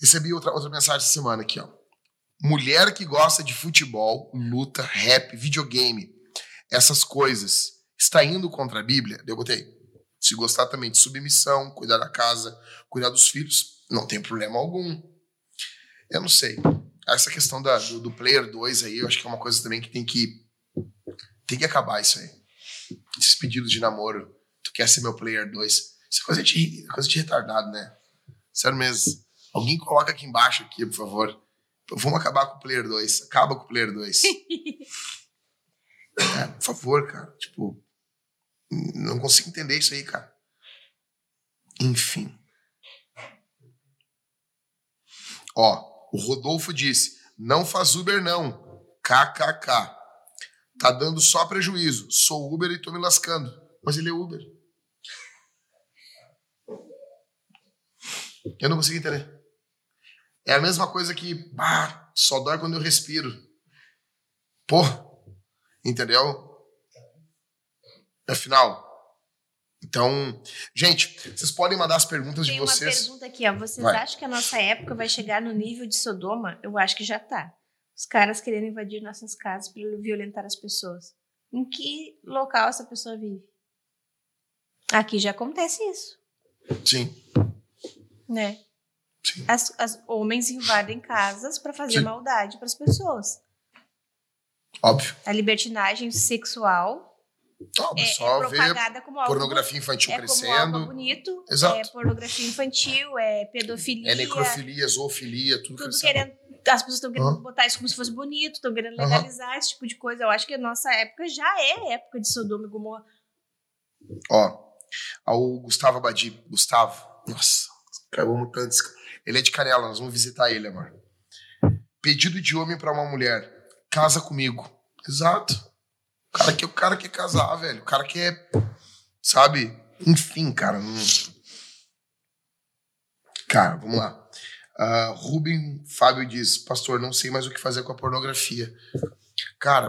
Recebi outra, outra mensagem essa semana aqui, ó. Mulher que gosta de futebol, luta, rap, videogame, essas coisas, está indo contra a Bíblia? Eu botei. Se gostar também de submissão, cuidar da casa, cuidar dos filhos, não tem problema algum. Eu não sei. Essa questão da, do, do Player 2 aí, eu acho que é uma coisa também que tem que. Tem que acabar isso aí. Esses pedidos de namoro. Tu quer ser meu Player 2? Isso é coisa de, coisa de retardado, né? Sério mesmo. Alguém coloca aqui embaixo, aqui, por favor. Vamos acabar com o Player 2. Acaba com o Player 2. É, por favor, cara. Tipo, não consigo entender isso aí, cara. Enfim. Ó, o Rodolfo disse: não faz Uber, não. KKK. Tá dando só prejuízo. Sou Uber e tô me lascando. Mas ele é Uber. Eu não consigo entender. É a mesma coisa que, ah, só dói quando eu respiro. Pô, entendeu? Afinal. Então, gente, vocês podem mandar as perguntas Tem de uma vocês. pergunta aqui, ó. Vocês Vai. acham que a nossa época vai chegar no nível de Sodoma? Eu acho que já tá. Os caras querendo invadir nossas casas para violentar as pessoas. Em que local essa pessoa vive? Aqui já acontece isso, Sim, né? As, as homens invadem casas para fazer Sim. maldade para as pessoas. Óbvio. A libertinagem sexual Ó, o é, é propagada como algo pornografia infantil é como crescendo. bonito, Exato. é pornografia infantil, é pedofilia, É necrofilia, zoofilia, tudo, tudo crescendo. querendo. As pessoas estão querendo Aham. botar isso como se fosse bonito, estão querendo legalizar esse tipo de coisa. Eu acho que a nossa época já é época de Sodoma e Gomorra. Ó, o Gustavo Abadi. Gustavo, nossa, tanto esse cara. Ele é de Canela, nós vamos visitar ele, amor. Pedido de homem pra uma mulher. Casa comigo. Exato. O cara que o cara quer casar, velho. O cara quer, sabe? Enfim, cara. não- Cara, vamos lá. Ah, Rubem Fábio diz: Pastor, não sei mais o que fazer com a pornografia. Cara,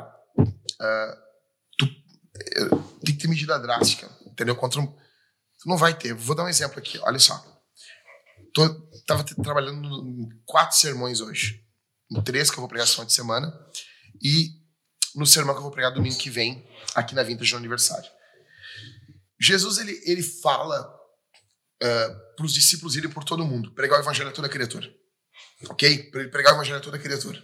ah, tu, eh, tem que ter medida drástica, entendeu? Contra um, tu não vai ter. Vou dar um exemplo aqui, olha só. Tô, tava trabalhando em quatro sermões hoje. Em três que eu vou pregar esse final de semana. E no sermão que eu vou pregar domingo que vem, aqui na Vintage no aniversário. Jesus, ele, ele fala para os discípulos irem por todo mundo, pregar o evangelho a toda criatura. Ok? Pregar o evangelho a toda criatura.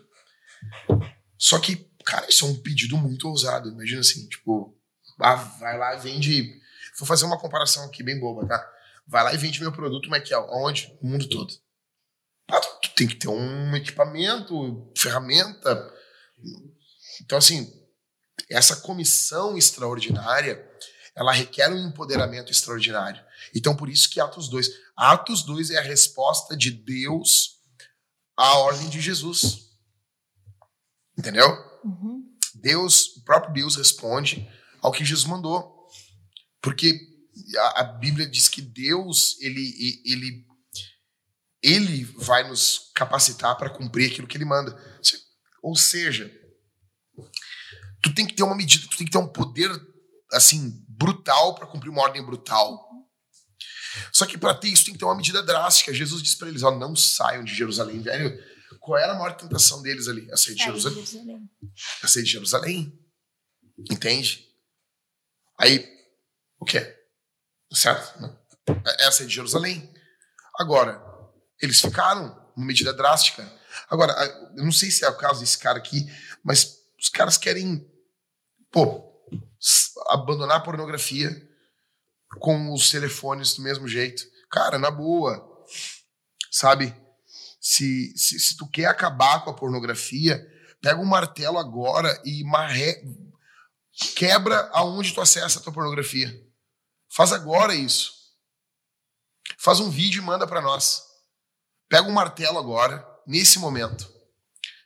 Só que, cara, isso é um pedido muito ousado. Imagina assim, tipo, ah, vai lá vende. Vou fazer uma comparação aqui bem boba, tá? Vai lá e vende meu produto, Michael. Aonde? No mundo todo. Ah, tu, tu tem que ter um equipamento, ferramenta. Então, assim, essa comissão extraordinária, ela requer um empoderamento extraordinário. Então, por isso que Atos 2. Atos 2 é a resposta de Deus à ordem de Jesus. Entendeu? Deus, o próprio Deus responde ao que Jesus mandou. Porque a, a Bíblia diz que Deus, ele, ele, ele vai nos capacitar para cumprir aquilo que ele manda. Ou seja, tu tem que ter uma medida, tu tem que ter um poder assim brutal para cumprir uma ordem brutal. Só que para ter isso tem que ter uma medida drástica. Jesus disse para eles: ó, não saiam de Jerusalém, velho. Qual era a maior tentação deles ali? A sair de Jerusalém. Jerusalém. A sair de Jerusalém. Entende? Aí, o quê? Certo? Não. É de Jerusalém. Agora, eles ficaram uma medida drástica. Agora, eu não sei se é o caso desse cara aqui, mas os caras querem, pô, abandonar a pornografia com os telefones do mesmo jeito. Cara, na boa, sabe? Se, se, se tu quer acabar com a pornografia, pega um martelo agora e marre... quebra aonde tu acessa a tua pornografia. Faz agora isso. Faz um vídeo e manda para nós. Pega um martelo agora, nesse momento.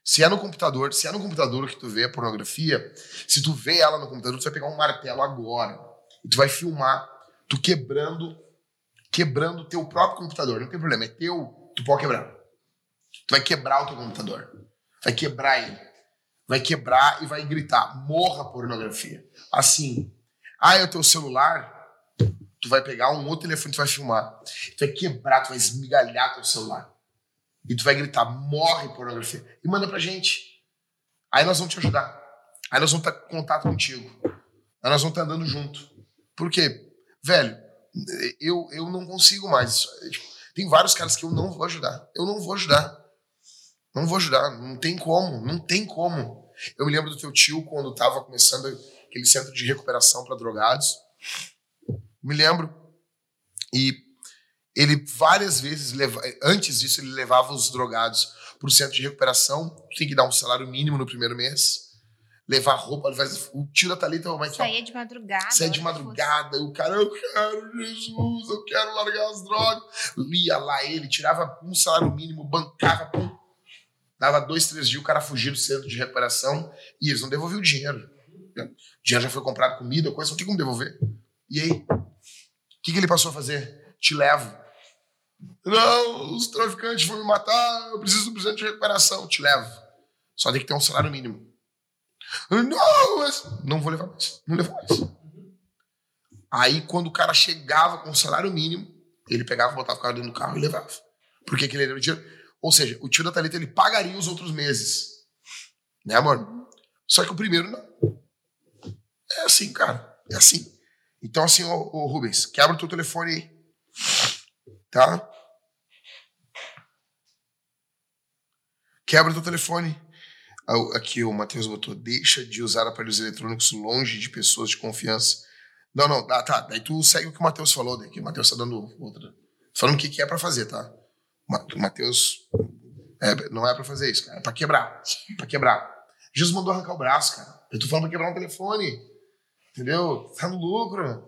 Se é no computador, se é no computador que tu vê a pornografia, se tu vê ela no computador, tu vai pegar um martelo agora e tu vai filmar tu quebrando quebrando teu próprio computador. Não tem problema, é teu, tu pode quebrar. Tu vai quebrar o teu computador. Vai quebrar ele. Vai quebrar e vai gritar: morra pornografia. Assim. Ah, é o teu celular? Tu vai pegar um outro telefone, tu vai filmar. Tu vai quebrar, tu vai esmigalhar teu celular. E tu vai gritar: morre pornografia. E manda pra gente. Aí nós vamos te ajudar. Aí nós vamos estar em contato contigo. Aí nós vamos estar andando junto. Por quê? Velho, eu, eu não consigo mais. Tem vários caras que eu não vou ajudar. Eu não vou ajudar. Não vou ajudar. Não tem como. Não tem como. Eu me lembro do teu tio quando estava começando aquele centro de recuperação para drogados. Me lembro. E ele várias vezes, leva, antes disso, ele levava os drogados para o centro de recuperação. Tem que dar um salário mínimo no primeiro mês levar roupa, o tio da Thalita, é Saía de madrugada. Saía de madrugada, e o cara, eu quero Jesus, eu quero largar as drogas. Lia lá ele, tirava um salário mínimo, bancava, pum. Dava dois, três dias, o cara fugia do centro de recuperação e eles não devolviam o dinheiro. O dinheiro já foi comprado comida, coisa, não tem como devolver. E aí? Que, que ele passou a fazer? Te levo. Não, os traficantes vão me matar, eu preciso do centro de recuperação. Te levo. Só tem que ter um salário mínimo. Não, mas não vou levar mais. Não levo mais. Aí, quando o cara chegava com o salário mínimo, ele pegava, botava o carro dentro do carro e levava. Porque aquele era o dinheiro. Ou seja, o tio da Thalita, ele pagaria os outros meses. Né, amor? Só que o primeiro não. É assim, cara. É assim. Então, assim, ô, ô Rubens, quebra o teu telefone aí. Tá? Quebra o teu telefone. Aqui o Matheus botou: deixa de usar aparelhos eletrônicos longe de pessoas de confiança. Não, não, tá, tá. Daí tu segue o que o Matheus falou, daí que o Matheus tá dando outra. Falando o que, que é para fazer, tá? O Matheus. É, não é para fazer isso, cara. É pra quebrar. É pra quebrar. Jesus mandou arrancar o braço, cara. Eu tô falando pra quebrar um telefone. Entendeu? Tá no lucro.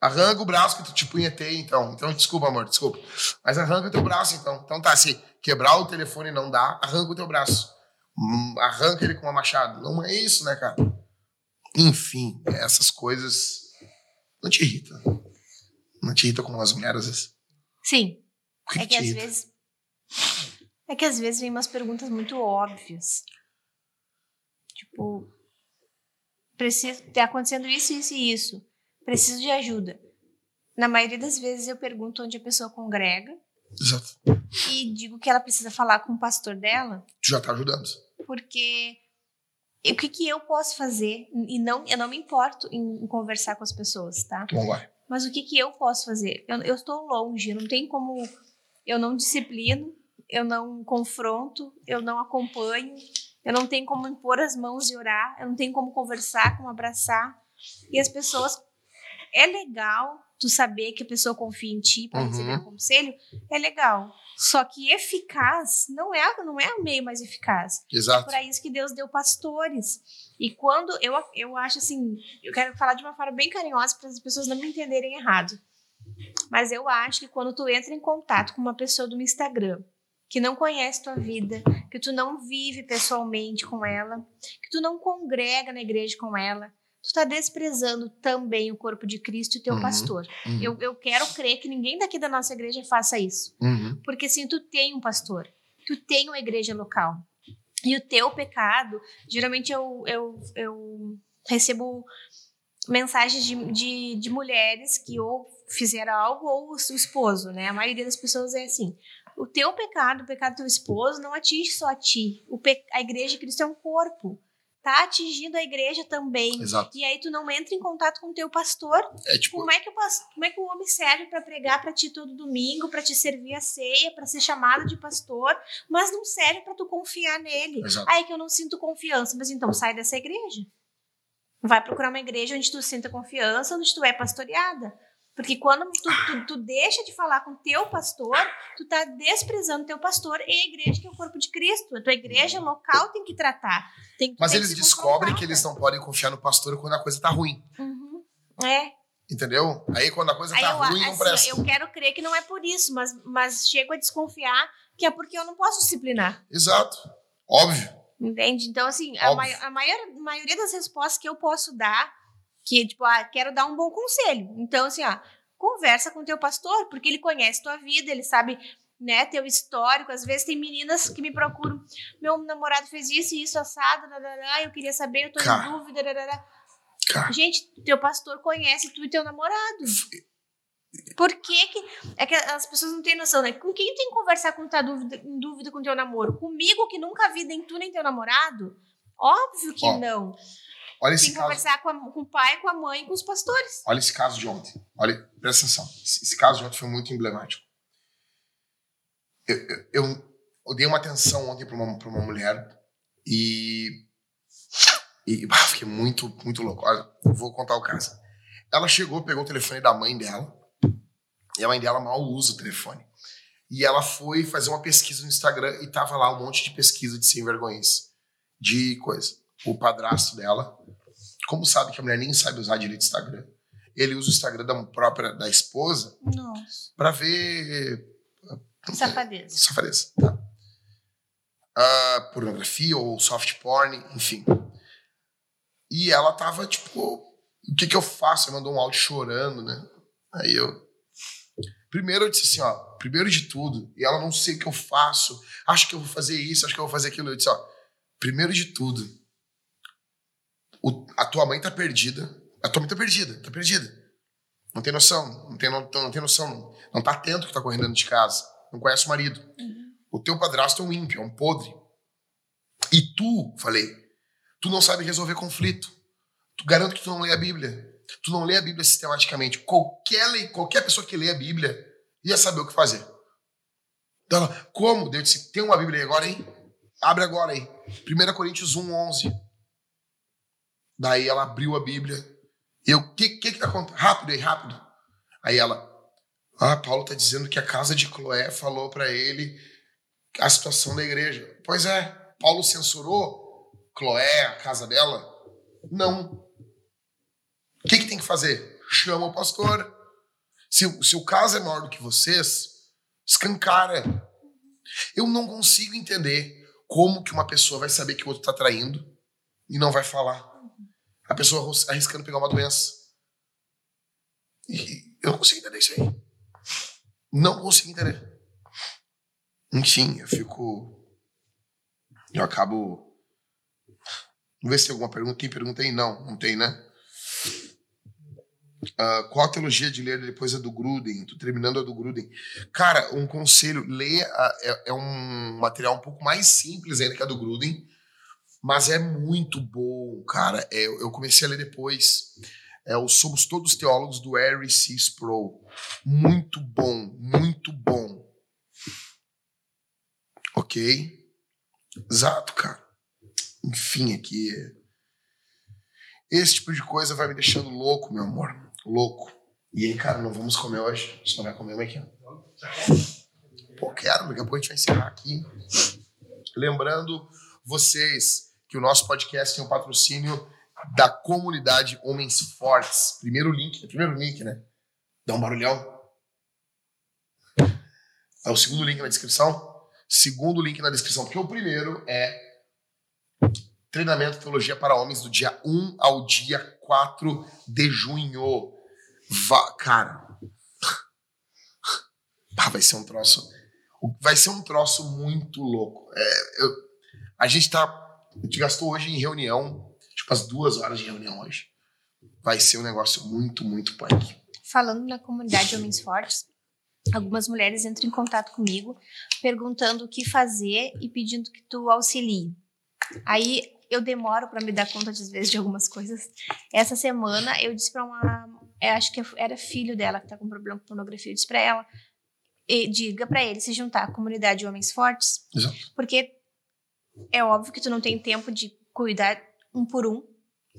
Arranca o braço que tu te punhetei, então. Então, desculpa, amor, desculpa. Mas arranca o teu braço, então. Então tá, se quebrar o telefone não dá, arranca o teu braço. Hum, arranca ele com uma machado. Não é isso, né, cara? Enfim, essas coisas não te irritam. Não te irrita como as mulheres? Sim. Que é que, que às vezes. É que às vezes vem umas perguntas muito óbvias. Tipo, preciso, tá acontecendo isso, isso e isso. Preciso de ajuda. Na maioria das vezes eu pergunto onde a pessoa congrega. Exato. E digo que ela precisa falar com o pastor dela. Tu já tá ajudando porque o que, que eu posso fazer e não eu não me importo em, em conversar com as pessoas, tá? Bom, vai. Mas o que, que eu posso fazer? Eu, eu estou longe, não tem como eu não disciplino, eu não confronto, eu não acompanho, eu não tenho como impor as mãos e orar, eu não tenho como conversar, como abraçar. E as pessoas é legal tu saber que a pessoa confia em ti para uhum. receber um conselho, é legal. Só que eficaz não é, não é o meio mais eficaz. Exato. É para isso que Deus deu pastores. E quando eu, eu acho assim, eu quero falar de uma forma bem carinhosa para as pessoas não me entenderem errado. Mas eu acho que quando tu entra em contato com uma pessoa do Instagram que não conhece tua vida, que tu não vive pessoalmente com ela, que tu não congrega na igreja com ela, tu está desprezando também o corpo de Cristo e o teu uhum, pastor. Uhum. Eu, eu quero crer que ninguém daqui da nossa igreja faça isso. Uhum. Porque assim, tu tem um pastor, tu tem uma igreja local. E o teu pecado, geralmente eu, eu, eu recebo mensagens de, de, de mulheres que ou fizeram algo ou o esposo, né? A maioria das pessoas é assim. O teu pecado, o pecado do teu esposo, não atinge só a ti. Pe... A igreja de Cristo é um corpo tá atingindo a igreja também. Exato. E aí tu não entra em contato com o teu pastor. É tipo, Como é que o, como é que o homem serve para pregar para ti todo domingo, para te servir a ceia, para ser chamado de pastor, mas não serve para tu confiar nele. exato. Aí que eu não sinto confiança, mas então sai dessa igreja. Vai procurar uma igreja onde tu sinta confiança, onde tu é pastoreada. Porque quando tu, tu, tu deixa de falar com teu pastor, tu tá desprezando teu pastor e a igreja que é o corpo de Cristo. A tua igreja local tem que tratar. Tem, Mas eles descobrem que eles não podem confiar no pastor quando a coisa tá ruim. Uhum. É. Entendeu? Aí quando a coisa Aí tá eu, ruim, não assim, presta. eu quero crer que não é por isso, mas, mas chego a desconfiar que é porque eu não posso disciplinar. Exato. Óbvio. Entende? Então, assim, a, Óbvio. mai- a maior, maioria das respostas que eu posso dar, que, tipo, ah, quero dar um bom conselho. Então, assim, ó, conversa com teu pastor, porque ele conhece tua vida, ele sabe, né, teu histórico. Às vezes tem meninas que me procuram, meu namorado fez isso e isso, assado, darará, eu queria saber, eu tô Cara. em dúvida. Cara, Gente, teu pastor conhece tu e teu namorado. Por que que... É que as pessoas não têm noção, né? Com quem tem que conversar quando tá dúvida, em dúvida com teu namoro? Comigo, que nunca vi nem tu nem teu namorado? Óbvio que Ó, não. Olha Tem esse que caso. conversar com, a- com o pai, com a mãe, com os pastores. Olha esse caso de ontem. Olha, presta atenção. Esse, esse caso de ontem foi muito emblemático. Eu, eu, eu- eu dei uma atenção ontem para uma, pra uma mulher e. E bah, fiquei muito, muito louco. Olha, eu vou contar o caso. Ela chegou, pegou o telefone da mãe dela. E a mãe dela mal usa o telefone. E ela foi fazer uma pesquisa no Instagram e tava lá um monte de pesquisa de sem vergonhice. De coisa. O padrasto dela, como sabe que a mulher nem sabe usar direito o Instagram, ele usa o Instagram da própria da esposa pra ver Safadeza. safadeza, tá? Ah, pornografia ou soft porn, enfim. E ela tava tipo, o que que eu faço? Ela mandou um áudio chorando, né? Aí eu Primeiro eu disse assim, ó, primeiro de tudo, e ela não sei o que eu faço, acho que eu vou fazer isso, acho que eu vou fazer aquilo. Eu disse, ó, primeiro de tudo, o- a tua mãe tá perdida, a tua mãe tá perdida, tá perdida. Não tem noção, não tem, não, não tem noção, não, não tá atento que tá correndo dentro de casa, não conhece o marido. O teu padrasto é um ímpio, é um podre. E tu, falei, tu não sabe resolver conflito. Tu garanto que tu não lê a Bíblia. Tu não lê a Bíblia sistematicamente. Qualquer, lei, qualquer pessoa que lê a Bíblia ia saber o que fazer. Então como? Deus disse, tem uma Bíblia aí agora, hein? Abre agora aí. 1 Coríntios 1, 11. Daí ela abriu a Bíblia. Eu, o que, que tá acontecendo? Rápido aí, rápido. Aí ela, ah, Paulo tá dizendo que a casa de Cloé falou para ele a situação da igreja. Pois é, Paulo censurou Cloé, a casa dela? Não. O que, que tem que fazer? Chama o pastor. Se, o- se o caso é maior do que vocês, escancara. Eu não consigo entender como que uma pessoa vai saber que o outro está traindo e não vai falar. A pessoa arriscando pegar uma doença. E eu não consigo entender isso aí. Não consigo entender. Enfim, eu fico. Eu acabo. Vamos ver se tem alguma pergunta. Tem pergunta aí? Não, não tem, né? Ah, qual a teologia de ler depois a do Gruden? Tô terminando a do Gruden. Cara, um conselho: leia. a- é, é um material um pouco mais simples ainda que a do Gruden, mas é muito bom, cara. É, eu comecei a ler depois. É o Somos Todos Teólogos do Harry C. Sproul. Muito bom, muito bom. Ok? Exato, cara. Enfim, aqui. é- Esse tipo de coisa vai me deixando louco, meu amor. Louco. E aí, cara, não vamos comer hoje? A gente não vai comer mais aqui. Pô, quero, daqui a pouco a gente vai encerrar aqui. Lembrando vocês que o nosso podcast tem o patrocínio da comunidade Homens Fortes. Primeiro link, primeiro link, né? Dá um barulhão. É o segundo link na descrição. Segundo link na descrição, porque o primeiro é treinamento Teologia para Homens do dia 1 ao dia 4 de junho. Va cara, Ah, vai ser um troço. Vai ser um troço muito louco. É, eu- a gente tá. A gente gastou hoje em reunião, tipo, as duas horas de reunião hoje. vai ser um negócio muito, muito punk. Falando na comunidade Homens Fortes, algumas mulheres entram em contato comigo perguntando o que fazer e pedindo que tu auxilie. Aí eu demoro para me dar conta às vezes de algumas coisas. Essa semana eu disse para uma, eu acho que era filho dela que tá com problema com pornografia, eu disse para ela, diga para ele se juntar à comunidade Homens Fortes, Exato. porque é óbvio que tu não tem tempo de cuidar um por um,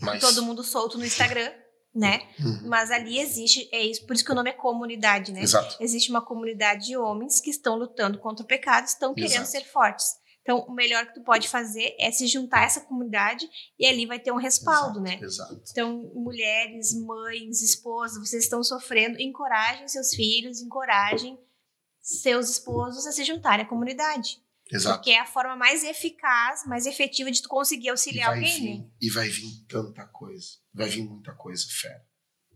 Mas, todo mundo solto no Instagram, né? Uhum. Mas ali existe, é isso, por isso que o nome é comunidade, né? Exato. Existe uma comunidade de homens que estão lutando contra o pecado, estão querendo Exato. ser fortes. Então, o melhor que tu pode fazer é se juntar a essa comunidade e ali vai ter um respaldo, Exato, né? Exato. Então, mulheres, mães, esposas, vocês estão sofrendo, encorajem seus filhos, encorajem seus esposos a se juntarem à comunidade. Exato. Porque é a forma mais eficaz, mais efetiva de tu conseguir auxiliar alguém, vir, né? e vai vir tanta coisa. Vai vir muita coisa, fera.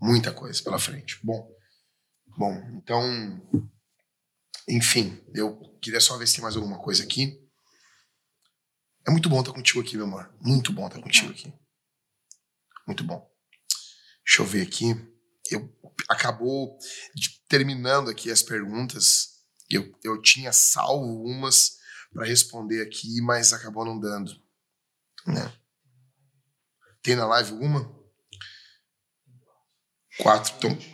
Muita coisa pela frente. Bom, bom, então, enfim, eu queria só ver se tem mais alguma coisa aqui. É muito bom estar contigo aqui, meu amor. Muito bom estar contigo aqui. Muito bom. Deixa eu ver aqui. Eu acabou de- terminando aqui as perguntas. Eu, eu tinha salvo umas para responder aqui, mas acabou não dando. Né? Tem na live alguma? Quatro. Então...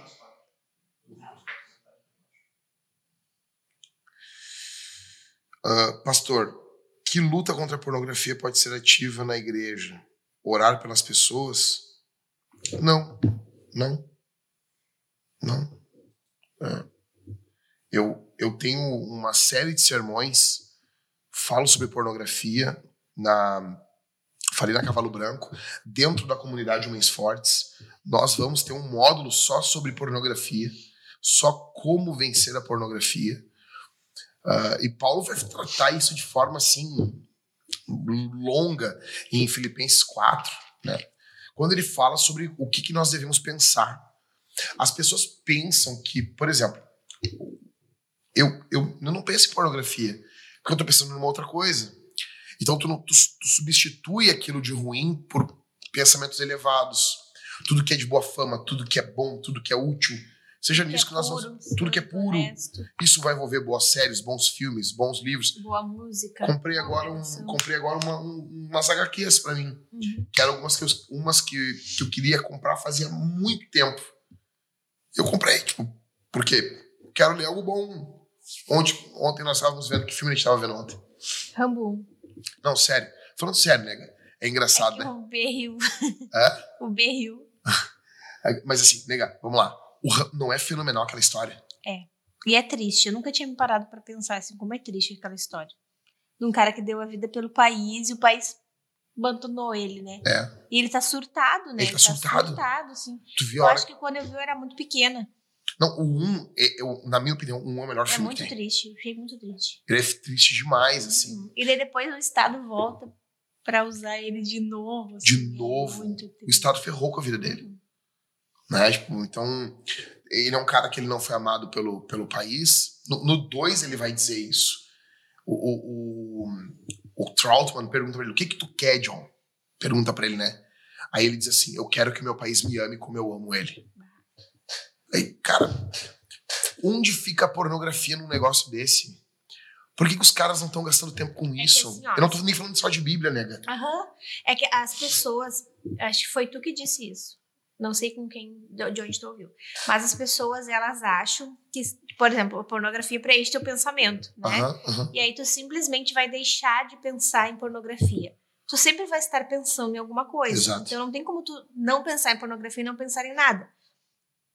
Ah, pastor, que luta contra a pornografia pode ser ativa na igreja? Orar pelas pessoas? Não, não, não. É. Eu, eu tenho uma série de sermões, falo sobre pornografia na falei na Cavalo Branco, dentro da comunidade Homens Fortes, nós vamos ter um módulo só sobre pornografia, só como vencer a pornografia. Ah, e Paulo vai tratar isso de forma assim longa em Filipenses 4, né? Quando ele fala sobre o que, que nós devemos pensar. As pessoas pensam que, por exemplo, eu, eu, eu não penso em pornografia, porque eu tô pensando numa outra coisa. Então tu, não- tu, tu substitui aquilo de ruim por pensamentos elevados. Tudo que é de boa fama, tudo que é bom, tudo que é útil. Seja nisso que, nós vamos. Tudo que é puro. honesto, Isso vai envolver boas séries, bons filmes, bons livros. boa música. Comprei agora, um, comprei agora uma, um, umas HQs pra mim. Uhum. Que eram algumas que eu, umas que, que eu queria comprar fazia muito tempo. Eu comprei, tipo, porque quero ler algo bom. Ontem, ontem nós estávamos vendo que filme a gente estava vendo ontem. Rambo 1. Não, sério. Falando sério, nega. É engraçado, É né? O berril. Hã? O berril. É, Mas assim, nega, vamos lá. O não é fenomenal aquela história? E é triste. Eu nunca tinha me parado pra pensar assim, como é triste aquela história. De um cara que deu a vida pelo país e o país abandonou ele, né? É. E ele tá surtado, né? Ele tá surtado. surtado, sim. Tu viu Eu acho que quando eu vi eu era muito pequena. Não, o 1, é- eu- na minha opinião, o 1 é o melhor É filme muito que tem. triste. Eu fiquei muito triste. Ele é triste demais, assim. Uhum. E daí depois o Estado volta pra usar ele de novo. De assim, é novo. muito O triste. Estado ferrou com a vida dele. Uhum. Né? Tipo, então, ele é um cara que ele não foi amado pelo, pelo país. No 2 ele vai dizer isso. O, o, o, o Troutman pergunta pra ele, o que que tu quer, John? Pergunta pra ele, né? Aí ele diz assim, eu quero que meu país me ame como eu amo ele. Aí, cara, onde fica a pornografia num negócio desse? Por que, que os caras não estão gastando tempo com que isso? assim, ó, eu não tô nem falando só de Bíblia, nega. Aham. É que as pessoas. Acho que foi tu que disse isso. Não sei com quem, de de onde tu ouviu. Mas as pessoas, elas acham que, por exemplo, a pornografia preenche teu pensamento, né? E aí tu simplesmente vai deixar de pensar em pornografia. Tu sempre vai estar pensando em alguma coisa. Exato. Então não tem como tu não pensar em pornografia e não pensar em nada.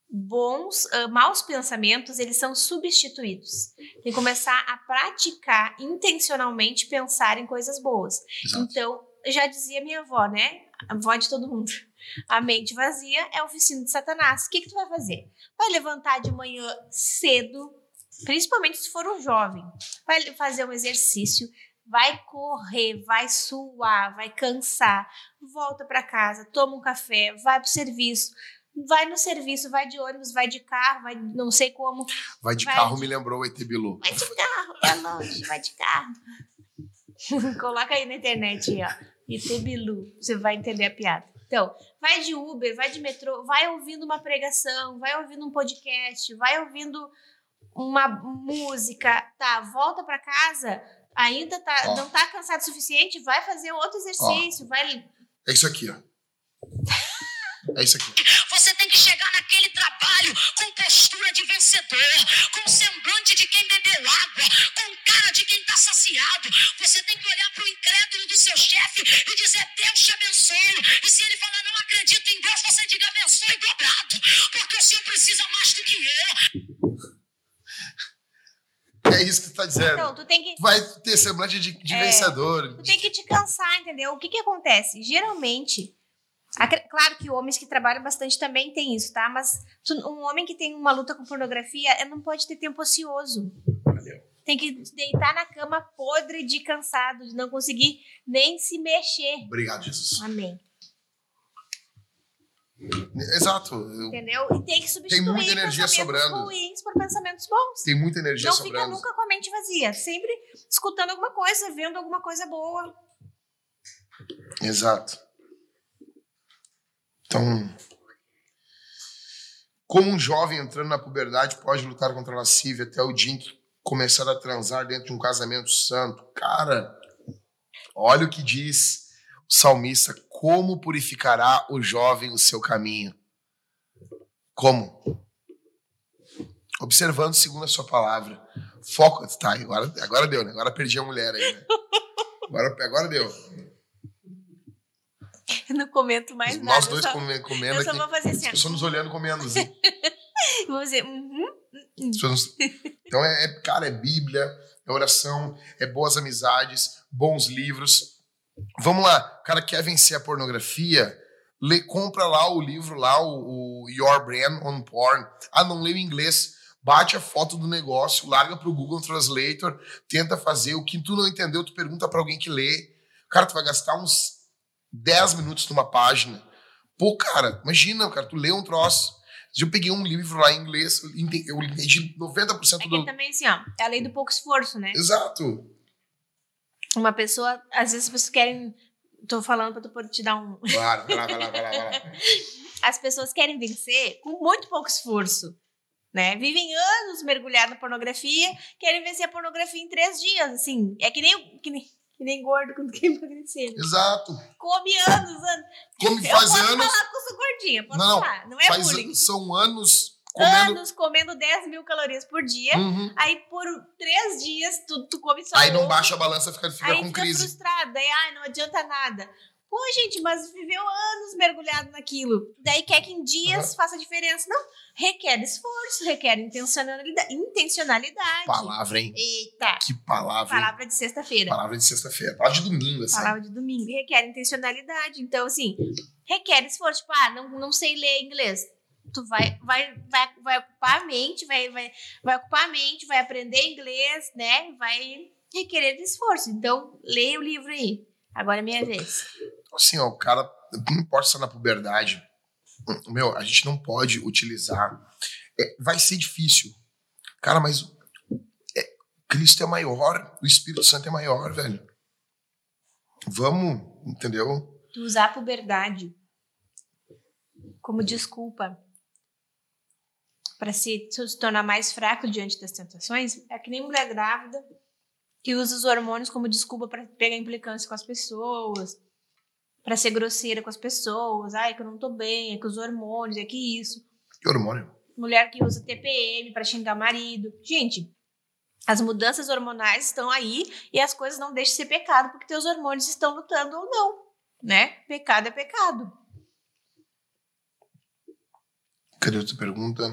Bons, ah, maus pensamentos, eles são substituídos. Tem que começar a praticar intencionalmente pensar em coisas boas. Exato. Então, já dizia minha avó, né? A avó de todo mundo. A mente vazia é a oficina de Satanás. O que, que tu vai fazer? Vai levantar de manhã cedo, principalmente se for um jovem. Vai fazer um exercício, vai correr, vai suar, vai cansar, volta para casa, toma um café, vai pro serviço. Vai no serviço, vai de ônibus, vai de carro, vai não sei como. Vai de Vai carro, de- me lembrou o ET Bilu. Vai de carro, é longe, vai de carro. Coloca aí na internet, ó. ET Bilu, você vai entender a piada. Então, vai de Uber, vai de metrô, vai ouvindo uma pregação, vai ouvindo um podcast, vai ouvindo uma música, tá? Volta para casa, ainda tá, Ó. não tá cansado o suficiente, vai fazer outro exercício, vai. É isso aqui, ó. É isso aqui. Você tem que chegar naquele trabalho com postura de vencedor, com semblante de quem bebeu água, com cara de quem está saciado. Você tem que olhar para o incrédulo do seu chefe e dizer: Deus te abençoe. E se ele falar, não acredito em Deus, você diga: abençoe dobrado, porque o Senhor precisa mais do que eu. É isso que tu tá dizendo. Então, tu tem que. Tu vai ter semblante de, de É. vencedor. Tu tem que te cansar, entendeu? O que que acontece? Geralmente, claro que homens que trabalham bastante também tem isso, tá? Mas tu- um homem que tem uma luta com pornografia não pode ter tempo ocioso. Tem que deitar na cama podre de cansado, de não conseguir nem se mexer. Obrigado, Jesus. Amém. Exato. Eu- Entendeu? E tem que substituir muita energia pensamentos sobrando. ruins por pensamentos bons. Tem muita energia não fica sobrando. nunca com a mente vazia. Sempre escutando alguma coisa, vendo alguma coisa boa. Exato. Então, como um jovem entrando na puberdade pode lutar contra a lascívia até o dia em que começar a transar dentro de um casamento santo? Cara, olha o que diz o salmista: como purificará o jovem o seu caminho? Como? Observando segundo a sua palavra. Foco, tá, agora, agora deu, né? Agora perdi a mulher aí, né? Agora, agora deu. Eu não comento mais nada. Nós dois só- come- comendo eu só aqui. vou fazer assim. As pessoas nos olhando comendo. Assim. Vou dizer, uhum. As pessoas nos- Então, é, é- cara, é Bíblia, é oração, é boas amizades, bons livros. Vamos lá, o cara quer vencer a pornografia, lê, compra lá o livro lá, o, o Your Brand on Porn. Ah, não em inglês. Bate a foto do negócio, larga pro Google Translator, tenta fazer. O que tu não entendeu, tu pergunta pra alguém que lê. Cara, tu vai gastar uns 10 minutos numa página. Pô, cara, imagina, cara, tu lê um troço. Eu peguei um livro lá em inglês, eu entendi, eu entendi 90% É do. também, assim, ó, é a lei do pouco esforço, né? Exato. Uma pessoa, às vezes as pessoas querem. Tô falando pra tu poder te dar um. Claro, vai lá, vai lá, vai lá, vai lá. As pessoas querem vencer com muito pouco esforço. Né? Vivem anos mergulhados na pornografia, querem vencer a pornografia em três dias. Assim, é que nem, que nem, que nem gordo quando quer emagrecer. Exato. Come anos, anos. Come Eu faz posso anos. falar que eu sou gordinha, posso Não, não, falar. Não é faz, bullying. são anos comendo. Anos comendo 10 mil calorias por dia. Uhum. Aí por três dias tu, tu come só Aí não ovo, baixa a balança, fica, fica aí com fica crise. frustrado, daí ai, não adianta nada. Pô, gente, mas viveu anos mergulhado naquilo. Daí quer que em dias faça diferença. Não, requer esforço, requer intencionalidade. intencionalidade. Palavra, hein? Eita, Que palavra, hein? palavra de sexta-feira. Palavra de sexta-feira. Palavra de domingo, assim. Palavra de domingo. Requer intencionalidade. Então, assim, requer esforço. Tipo, ah, não, não sei ler inglês. Tu vai, vai, vai, vai ocupar a mente, vai, vai, vai ocupar a mente, vai aprender inglês, né? Vai requerer esforço. Então, leia o livro aí. Agora é minha vez. Assim, ó, o cara, não importa se tá na puberdade, meu, a gente não pode utilizar. É, vai ser difícil. Cara, mas é, Cristo é maior, o Espírito Santo é maior, velho. Vamos, entendeu? Usar a puberdade como desculpa para se, se tornar mais fraco diante das tentações é que nem mulher grávida que usa os hormônios como desculpa para pegar implicância com as pessoas, para ser grosseira com as pessoas. Ai, que eu não tô bem, é que os hormônios, é que isso. Que hormônio. Mulher que usa TPM para xingar marido. Gente, as mudanças hormonais estão aí e as coisas não deixam de ser pecado porque teus hormônios estão lutando ou não, né? Pecado é pecado. Cadê outra pergunta?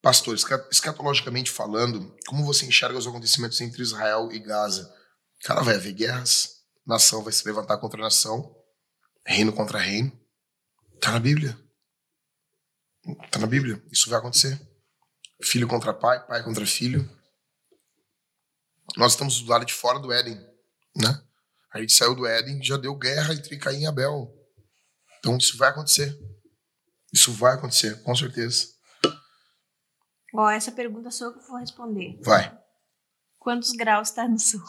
Pastor, esca- escatologicamente falando, como você enxerga os acontecimentos entre Israel e Gaza? Cara, vai haver guerras, nação vai se levantar contra nação, reino contra reino. Tá na Bíblia. Tá na Bíblia. Isso vai acontecer. Filho contra pai, pai contra filho. Nós estamos do lado de fora do Éden, né? A gente saiu do Éden, já deu guerra entre Caim e Abel. Então isso vai acontecer. Isso vai acontecer, com certeza. Ó, essa pergunta sou eu que vou responder. Vai. Quantos graus tá no sul?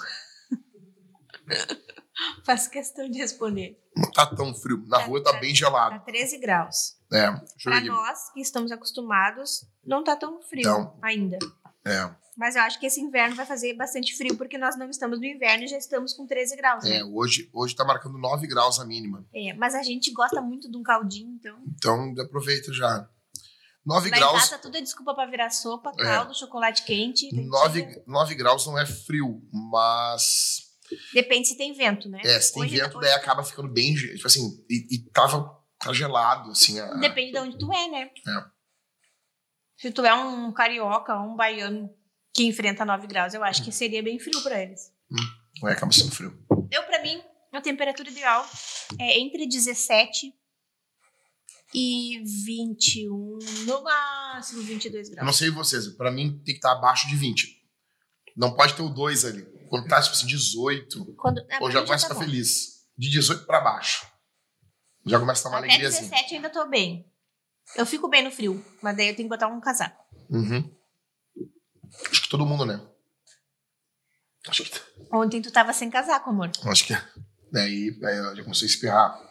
Faço questão de responder. Não tá tão frio. Na Tá- rua tá tá- bem Tá gelado. 13 graus. É, aqui. nós que estamos acostumados, não tá tão frio ainda. É, Mas eu acho que esse inverno vai fazer bastante frio, porque nós não estamos no inverno e já estamos com 13 graus, né? é, hoje, hoje tá marcando 9 graus a mínima. É, mas a gente gosta muito de um caldinho, então. Então aproveita já. 9 Lá em graus. casa tudo é desculpa pra virar sopa, É. caldo, chocolate quente. lentilha. 9, 9 graus não é frio, mas. Depende se tem vento, né? É, se tem Hoje- vento, hoje- daí acaba ficando bem. Tipo assim, e, e tava tá gelado, assim. a- Depende de onde tu é, né? É. Se tu é um carioca, um baiano que enfrenta 9 graus, eu acho que seria bem frio pra eles. Aí acaba sendo frio. Eu, pra mim, a temperatura ideal é entre 17 e 21, no máximo 22 Eu graus. não sei vocês, pra mim tem que estar abaixo de 20. Não pode ter o 2 ali. Quando tá, tipo assim, 18, Quando, é, ou já começa a tá ficar feliz. De 18 pra baixo. Já começa a dar uma Até alegriazinha. 17 ainda tô bem. Eu fico bem no frio, mas daí eu tenho que botar um casaco. Uhum. Acho que todo mundo, né? Acho que. Ontem tu tava sem casaco, amor. Acho que. Daí, aí eu já comecei a espirrar.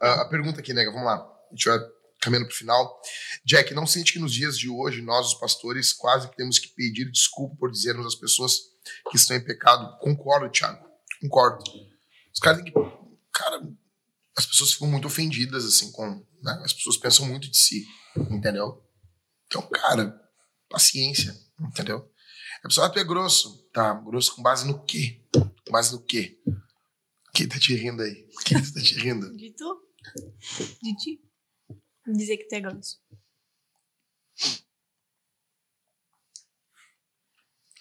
Ah, a pergunta aqui, nega, vamos lá. A gente vai caminhando pro final. Jack, não sente que nos dias de hoje, nós, os pastores, quase que temos que pedir desculpa por dizermos às pessoas que estão em pecado? Concordo, Thiago. Concordo. Os caras têm que. Cara, as pessoas ficam muito ofendidas, assim, com. né? As pessoas pensam muito de si, entendeu? Então, cara, paciência, entendeu? A pessoa, ah, tu é grosso. Tá, grosso com base no quê? Com base no quê? Quem tá te rindo aí? Quem tá te rindo? De tu? De ti? Dizer que tu é grosso.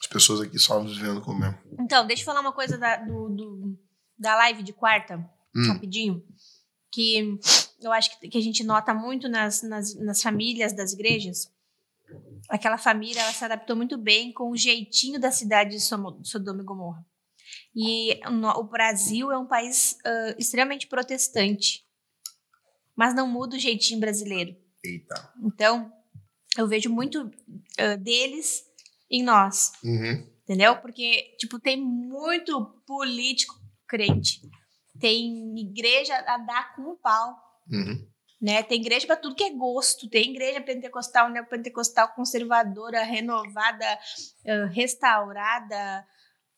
As pessoas aqui só nos vendo comer. Então, deixa eu falar uma coisa da, do, do- da live de quarta, Hum. rapidinho. Que eu acho que, que a gente nota muito nas, nas, nas famílias das igrejas. Aquela família, ela se adaptou muito bem com o jeitinho da cidade de Sodoma e Gomorra. E o Brasil é um país ah, extremamente protestante. Mas não muda o jeitinho brasileiro. Eita. Então, eu vejo muito ah, deles em nós. Uhum. Entendeu? Porque, tipo, tem muito político crente. Tem igreja a dar com o pau. Uhum. Né? Tem igreja para tudo que é gosto. Tem igreja pentecostal, neopentecostal, conservadora, renovada, restaurada,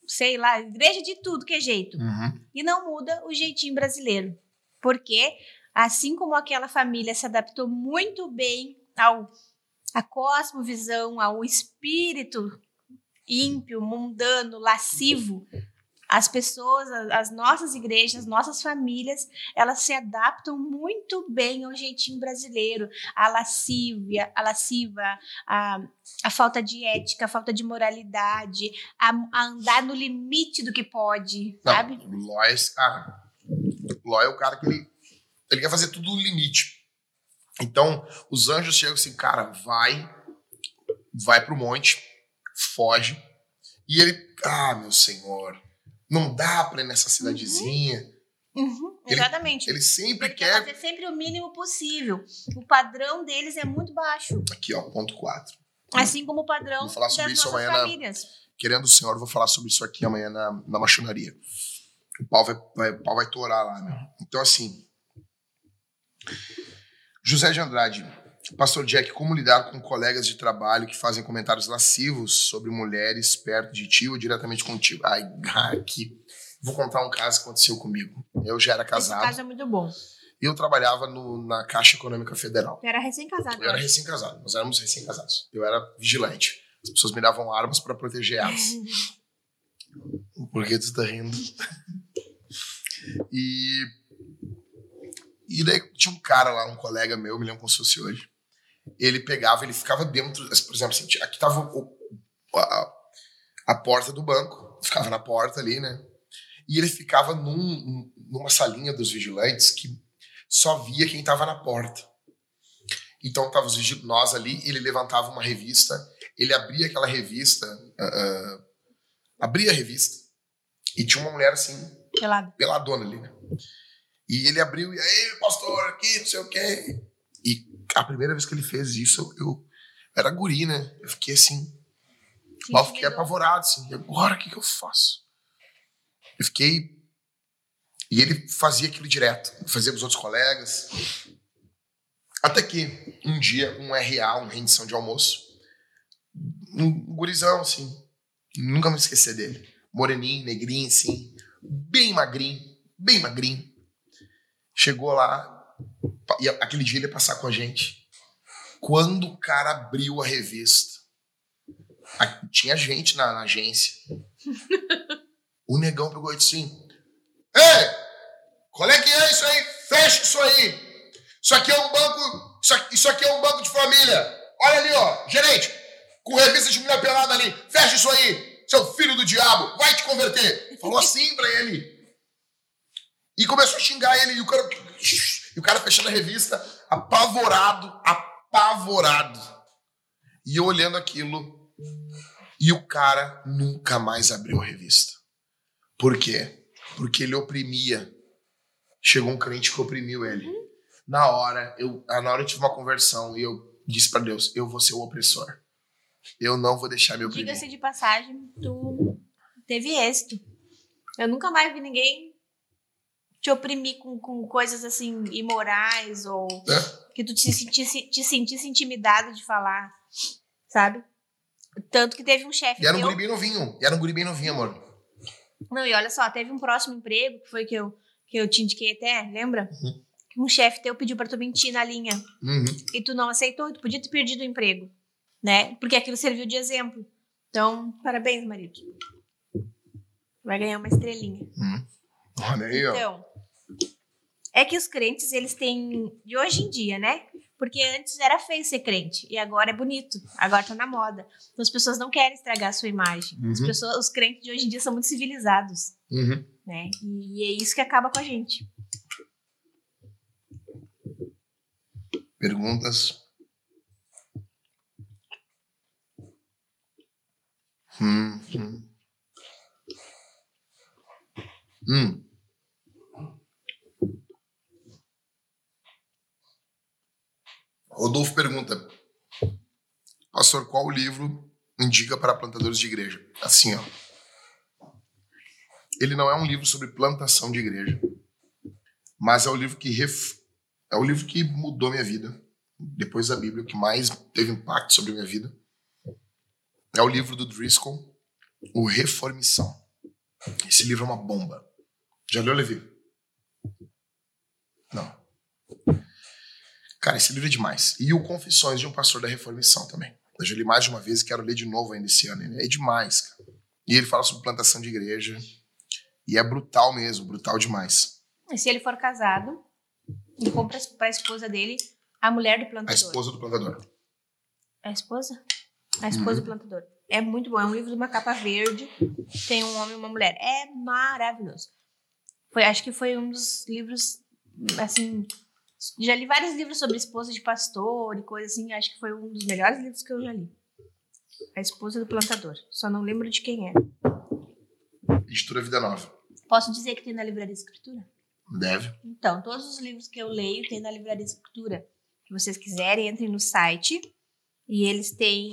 sei lá, igreja de tudo que é jeito. Uhum. E não muda o jeitinho brasileiro. Porque, assim como aquela família se adaptou muito bem ao à cosmovisão, ao espírito ímpio, mundano, lascivo, as pessoas, a- as nossas igrejas, nossas famílias, elas se adaptam muito bem ao jeitinho brasileiro, a lascívia, a lasciva, a, a falta de ética, a falta de moralidade, a, a andar no limite do que pode, Não, sabe? o Ló é esse cara. O Ló é o cara que ele, ele quer fazer tudo no limite. Então, os anjos chegam assim, cara, vai, vai pro monte, foge. E ele, ah, meu senhor, não dá pra ir nessa cidadezinha. Uhum, Ele- exatamente. Ele sempre Ele quer fazer sempre o mínimo possível. O padrão deles é muito baixo. Aqui, ó, ponto 4. Assim como o padrão Vou falar das sobre isso nossas amanhã na- famílias. Querendo o senhor, eu vou falar sobre isso aqui amanhã na, na machonaria. O pau vai, vai, o pau vai torar lá, né? Então, assim. José de Andrade. Pastor Jack, como lidar com colegas de trabalho que fazem comentários lascivos sobre mulheres perto de ti ou diretamente contigo? Ai, aqui. Vou contar um caso que aconteceu comigo. Eu já era Esse casado caso é muito bom. e eu trabalhava no- na Caixa Econômica Federal. Tu era recém-casado. Eu era recém-casado, nós éramos recém-casados. Eu era vigilante. As pessoas me davam armas para proteger elas. Por que tu tá rindo? E. E daí tinha um cara lá, um colega meu, me lembro como se fosse hoje. Ele pegava, ele ficava dentro. Por exemplo, assim, aqui tava o- a, a porta do banco, ficava na porta ali, né? E ele ficava num- numa salinha dos vigilantes que só via quem tava na porta. Então tava os vigi- nós ali, ele levantava uma revista, ele abria aquela revista, ah, ah, abria a revista e tinha uma mulher assim, Pelado. peladona ali, né? E ele abriu, e aí, pastor, aqui, não sei o quê. E a primeira vez que ele fez isso, eu, eu era guri, né? Eu fiquei assim, eu fiquei apavorado, assim, e agora o que, que eu faço? Eu fiquei. E ele fazia aquilo direto, fazia com os outros colegas. Até que um dia, um RA, uma rendição de almoço, um gurizão, assim, nunca me esquecer dele. Moreninho, negrinho, assim, bem magrinho, bem magrinho. Chegou lá, e aquele dia ele ia passar com a gente. Quando o cara abriu a revista, tinha gente na, na agência. o negão pegou e disse assim: Ei, qual é que é isso aí? Fecha isso aí. Isso aqui é um banco. Isso aqui, isso aqui é um banco de família. Olha ali, ó, gerente, com revista de mulher pelada ali. Fecha isso aí, seu filho do diabo, vai te converter. Falou assim pra ele. E começou a xingar ele. E o cara, e o cara fechando a revista, apavorado, apavorado. E eu olhando aquilo. E o cara nunca mais abriu a revista. Por quê? Porque ele oprimia. Chegou um crente que oprimiu ele. Na hora, eu, na hora eu tive uma conversão e eu disse para Deus: eu vou ser o opressor. Eu não vou deixar me oprimir. Diga-se de passagem, tu teve êxito. Eu nunca mais vi ninguém te oprimir com, com coisas assim imorais ou É? que tu te sentisse, te sentisse intimidado de falar, sabe? Tanto que teve um chefe E era um guri bem novinho. E era um guri bem novinho, amor. Não, e olha só, teve um próximo emprego, que foi que eu, que eu te indiquei até, lembra? Uhum. Que um chefe teu pediu pra tu mentir na linha. Uhum. E tu não aceitou, tu podia ter perdido o emprego, né? Porque aquilo serviu de exemplo. Então, parabéns, marido. Vai ganhar uma estrelinha. Uhum. Olha aí, ó. Então, é que os crentes, eles têm. De hoje em dia, né? Porque antes era feio ser crente e agora é bonito, agora tá na moda. Então as pessoas não querem estragar a sua imagem. As Uhum. pessoas, os crentes de hoje em dia são muito civilizados, Uhum. né? E é isso que acaba com a gente. Perguntas? Hum, hum. Hum. Rodolfo pergunta: Pastor, qual livro indica para plantadores de igreja? Assim, ó. Ele não é um livro sobre plantação de igreja, mas é o livro que ref... é o livro que mudou minha vida depois da Bíblia, o que mais teve impacto sobre minha vida. É o livro do Driscoll, O Reformição. Esse livro é uma bomba. Já leu, Levi? Não. Cara, esse livro é demais. E o Confissões de um Pastor da Reformição também. Eu já li mais de uma vez e quero ler de novo ainda esse ano. É demais, cara. E ele fala sobre plantação de igreja. E é brutal mesmo, brutal demais. E se ele for casado, ele compra pra esposa dele a mulher do A plantador. esposa do plantador. A esposa? A esposa Uhum. do plantador. É muito bom. É um livro de uma capa verde. Tem um homem e uma mulher. É maravilhoso. Foi, acho que foi um dos livros, assim. Já li vários livros sobre esposa de pastor e coisa assim. Acho que foi um dos melhores livros que eu já li. A esposa do plantador. Só não lembro de quem é. Editora Vida Nova. Posso dizer que tem na Livraria Escritura? Deve. Então, todos os livros que eu leio tem na Livraria Escritura. Se vocês quiserem, entrem no site e eles têm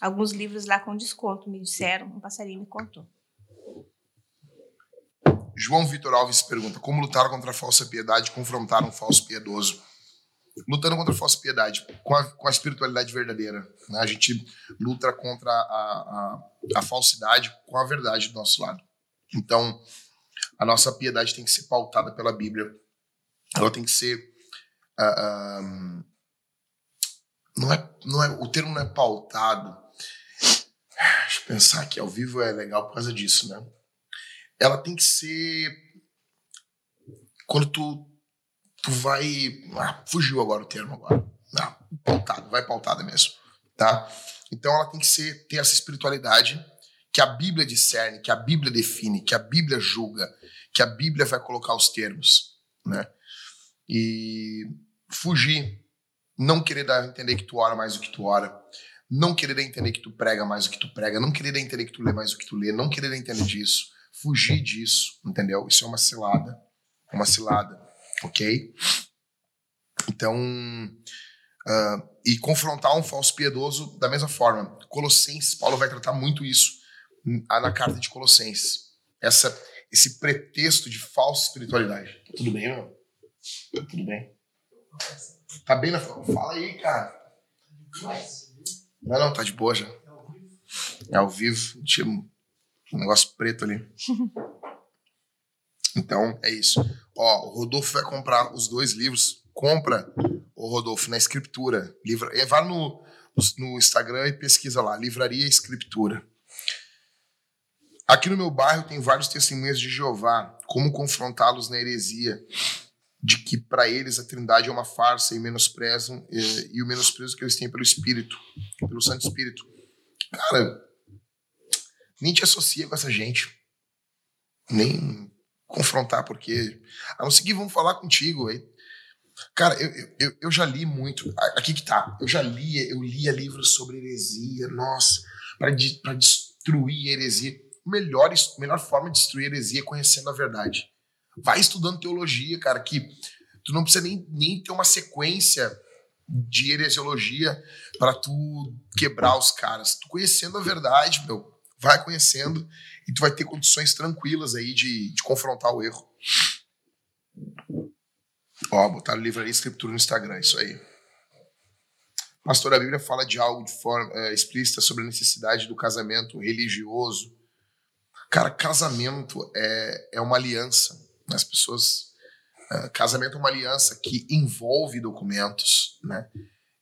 alguns livros lá com desconto, me disseram, um passarinho me contou. João Vitor Alves pergunta: Como lutar contra a falsa piedade e confrontar um falso piedoso? Lutando contra a falsa piedade, com a, com a espiritualidade verdadeira. né? A gente luta contra a, a, a falsidade com a verdade do nosso lado. Então, a nossa piedade tem que ser pautada pela Bíblia. Ela tem que ser. ah, ah, não é, não é, o termo não é pautado. Deixa eu pensar aqui, ao vivo é legal por causa disso, né? Ela tem que ser quando tu tu vai ah, fugiu agora o termo agora. Não, pautado vai pautada mesmo tá? Então ela tem que ser ter essa espiritualidade que a Bíblia discerne que a Bíblia define que a Bíblia julga que a Bíblia vai colocar os termos né? E fugir não querer dar entender que tu ora mais do que tu ora não querer entender que tu prega mais do que tu prega não querer entender que tu lê mais do que tu lê não querer entender disso fugir disso, entendeu? Isso é uma cilada, uma cilada, ok? Então, ah, e confrontar um falso piedoso da mesma forma. Colossenses, Paulo vai tratar muito isso na carta de Colossenses. essa, esse pretexto de falsa espiritualidade. Tudo bem, meu? Tudo bem. Tá bem na. Fala aí, cara. Não, não, tá de boa já. É ao vivo. Tinha um negócio preto ali. Então, é isso. Ó, o Rodolfo vai comprar os dois livros. Compra, o Rodolfo, na Escritura. Livra, é, vai no, no Instagram e pesquisa lá, Livraria Escritura. Aqui no meu bairro tem vários testemunhas de Jeová, como confrontá-los na heresia, de que para eles a Trindade é uma farsa e menosprezam e, e o menosprezo que eles têm pelo Espírito, pelo Santo Espírito. Cara, nem te associa com essa gente. Nem confrontar, porque a não ser que vão falar contigo. Cara, eu, eu, eu já li muito. Aqui que tá. Eu já li, eu lia livros sobre heresia, nossa, para destruir heresia. Melhor, melhor forma de destruir heresia é conhecendo a verdade. Vai estudando teologia, cara, que tu não precisa nem, nem ter uma sequência de heresiologia para tu quebrar os caras. Tu conhecendo a verdade, meu, vai conhecendo e tu vai ter condições tranquilas aí de, de confrontar o erro. Ó, botaram livraria escritura no Instagram, isso aí. Pastor, a Bíblia fala de algo de forma é, explícita sobre a necessidade do casamento religioso. Cara, casamento é, é uma aliança. As pessoas. É, casamento é uma aliança que envolve documentos, né?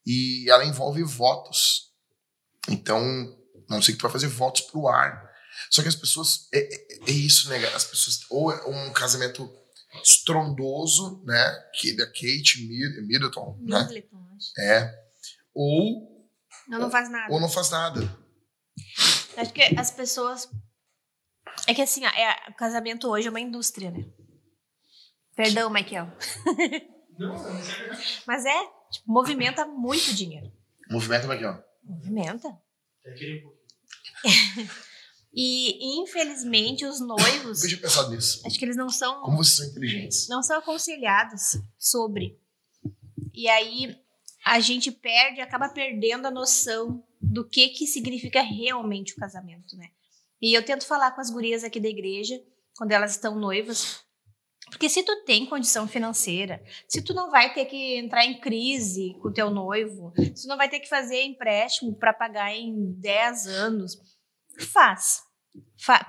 E ela envolve votos. Então, não sei que tu vai fazer votos pro ar. Só que as pessoas. É, é, é isso, né? As pessoas. Ou é um casamento estrondoso, né? Que da Kate Middleton. Né? Middleton, né? acho. É. Ou. Não, não faz nada. Ou não faz nada. Acho que as pessoas. É que assim, é, o casamento hoje é uma indústria, né? Perdão, Michael. Não, mas é Mas é, tipo, movimenta muito dinheiro. Movimenta, Michael? Movimenta. É querer um pouquinho. E, infelizmente, os noivos. Deixa eu pensar nisso. Acho que eles não são. Como vocês são inteligentes? Não são aconselhados sobre. E aí a gente perde, acaba perdendo a noção do que que significa realmente o casamento, né? E eu tento falar com as gurias aqui da igreja, quando elas estão noivas, porque se tu tem condição financeira, se tu não vai ter que entrar em crise com o teu noivo, se tu não vai ter que fazer empréstimo para pagar em 10 anos, faz.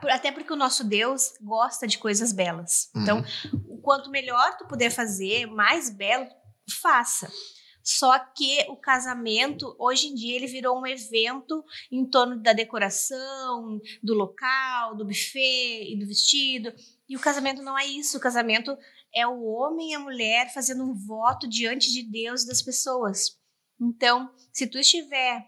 Até porque o nosso Deus gosta de coisas belas. Uhum. Então, quanto melhor tu puder fazer, mais belo, faça. Só que o casamento, hoje em dia, ele virou um evento em torno da decoração, do local, do buffet e do vestido. E o casamento não é isso. O casamento é o homem e a mulher fazendo um voto diante de Deus e das pessoas. Então, se tu estiver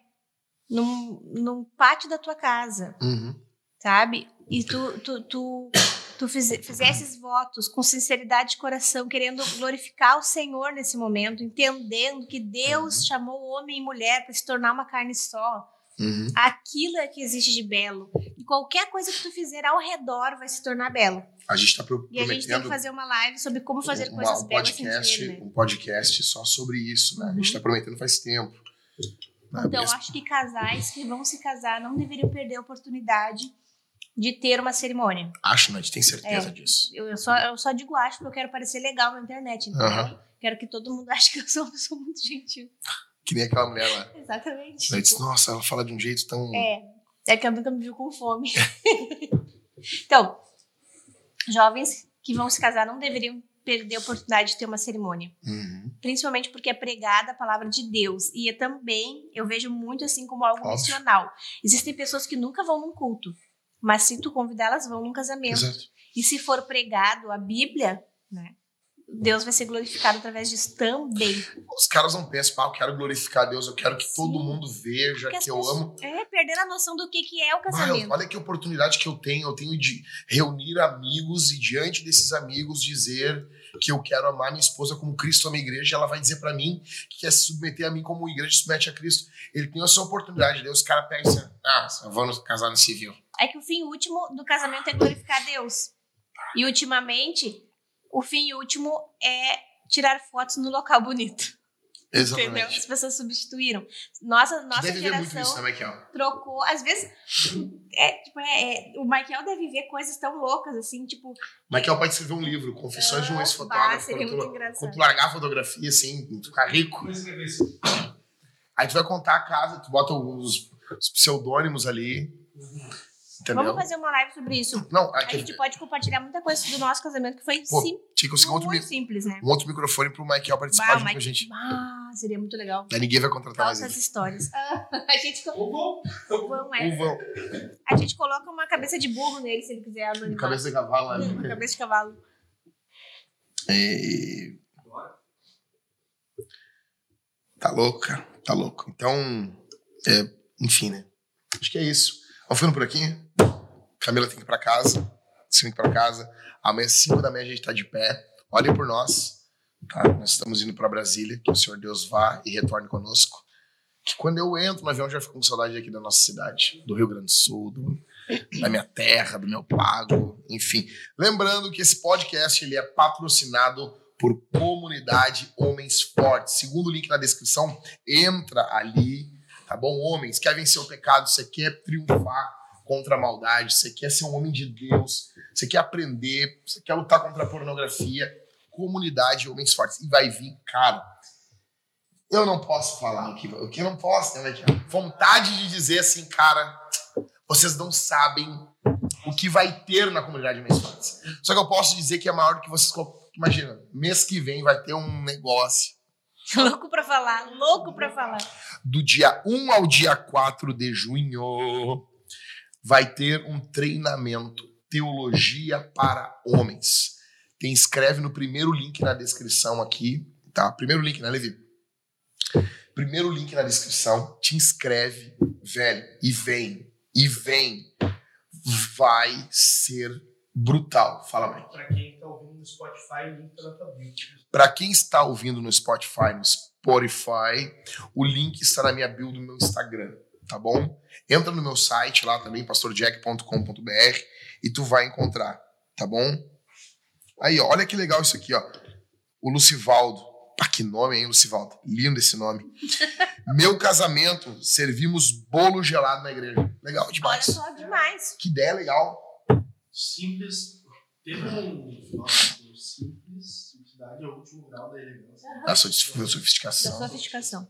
num, num pátio da tua casa, uhum. sabe? E tu, tu, tu, tu fiz, fizesses votos com sinceridade de coração, querendo glorificar o Senhor nesse momento, entendendo que Deus uhum. chamou homem e mulher para se tornar uma carne só. Uhum. Aquilo é que existe de belo. E qualquer coisa que tu fizer ao redor vai se tornar belo. A gente está prometendo... E a gente tem que fazer uma live sobre como fazer uma, coisas um belas podcast, né? Um podcast só sobre isso, né? A gente está uhum. prometendo faz tempo. Então, acho que casais que vão se casar não deveriam perder a oportunidade de ter uma cerimônia. Acho, né? A gente tem certeza é, disso. Eu só, eu só digo acho porque eu quero parecer legal na internet, entendeu? Uhum. Quero que todo mundo ache que eu sou uma pessoa muito gentil. Que nem aquela mulher lá. Exatamente. Ela disse, nossa, ela fala de um jeito tão... É, é que ela nunca me viu com fome. então, jovens que vão se casar não deveriam perder a oportunidade de ter uma cerimônia. Uhum. Principalmente porque é pregada a palavra de Deus. E eu também, eu vejo muito assim como algo Óbvio. missional. Existem pessoas que nunca vão num culto, mas se tu convidar, elas vão num casamento. Exato. E se for pregado a Bíblia, né? Deus vai ser glorificado através disso também. Os caras não pensam, ah, eu quero glorificar Deus, eu quero que Sim. todo mundo veja Porque que eu pessoas, amo. É, perder a noção do que, que é o casamento. olha que oportunidade que eu tenho. Eu tenho de reunir amigos e diante desses amigos dizer que eu quero amar minha esposa como Cristo ama a igreja, e ela vai dizer para mim que quer se submeter a mim como a igreja submete a Cristo. Ele tem essa oportunidade. Deus, os caras pegam assim, ah, vamos casar no civil. É que o fim último do casamento é glorificar Deus. E ultimamente o fim último é tirar fotos no local bonito. Entendeu? Exatamente. As pessoas substituíram. Nossa, nossa Deve ver muito isso, geração né, trocou. Às vezes, é, tipo, é, é, o Michael deve ver coisas tão loucas, assim, tipo. Michael pode escrever um livro, Confissões de um ah, ex-fotógrafo. seria Quando, muito tu- engraçado. quando tu largar a fotografia, assim, tu ficar rico. Aí tu vai contar a casa, tu bota os, os pseudônimos ali. Entendeu? Vamos fazer uma live sobre isso. Não, A gente pode compartilhar muita coisa do nosso casamento que foi Pô, sim, tinha que conseguir um outro, mi- simples, né? um outro microfone pro Michael participar Bah, junto Mike- com a gente. Ah, seria muito legal. Daí ninguém vai contratar mais ele. histórias. Ah, a gente vão, é. Vão. A gente coloca uma cabeça de burro nele se ele quiser cabeça de cavalo né? cabeça de cavalo. E... Bora. Tá louco, cara. Tá louco. Então, é, enfim, né? Acho que é isso. Vamos ficando por aqui? Camila tem que ir pra casa. Tem que ir pra casa. Amanhã, 5 da manhã, a gente tá de pé. Olhem por nós. Tá? Nós estamos indo pra Brasília. Que o Senhor Deus vá e retorne conosco. Que quando eu entro no avião, já fico com saudade aqui da nossa cidade. Do Rio Grande do Sul, do- da minha terra, do meu pago. Enfim. Lembrando que esse podcast ele é patrocinado por Comunidade Homens Fortes. Segundo o link na descrição, entra ali, tá bom? Homens, quer vencer o pecado, você quer triunfar contra a maldade, você quer ser um homem de Deus, você quer aprender, você quer lutar contra a pornografia. Comunidade Homens Fortes. E vai vir, cara. Eu não posso falar o que, o que eu não posso, né? Vontade de dizer assim, cara, vocês não sabem o que vai ter na comunidade Homens Fortes. Só que eu posso dizer que é maior do que vocês. Imagina, mês que vem vai ter um negócio louco pra falar, louco pra falar. do dia 1 ao dia 4 de junho. Vai ter um treinamento Teologia para Homens. Tem escreve no primeiro link na descrição aqui, tá? Primeiro link, né, Levi? Primeiro link na descrição, te inscreve, velho, e vem, e vem. Vai ser brutal. Fala, mãe. Pra quem tá ouvindo no Spotify, o link tá na bio. Para quem está ouvindo no Spotify, no Spotify, o link está na minha bio do meu Instagram, tá bom? Entra no meu site lá também, pastorjack.com.br e tu vai encontrar, tá bom? Aí, ó, olha que legal isso aqui, ó. O Lucivaldo. Ah, que nome, hein, Lucivaldo? Lindo esse nome. meu casamento, servimos bolo gelado na igreja. Legal Olha demais. só, demais. Que ideia legal. Simples. Teve um. Simples. Simplicidade é o último grau da elegância. A sua Da sofisticação. sofisticação.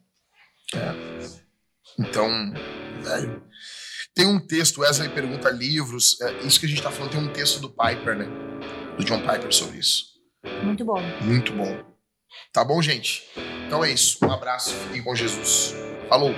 Então, velho. Tem um texto, Wesley pergunta livros. é, isso que a gente tá falando, tem um texto do Piper, né? Do John Piper sobre isso. Muito bom. Muito bom. Tá bom, gente? Então é isso. Um abraço. Fiquem com Jesus. Falou.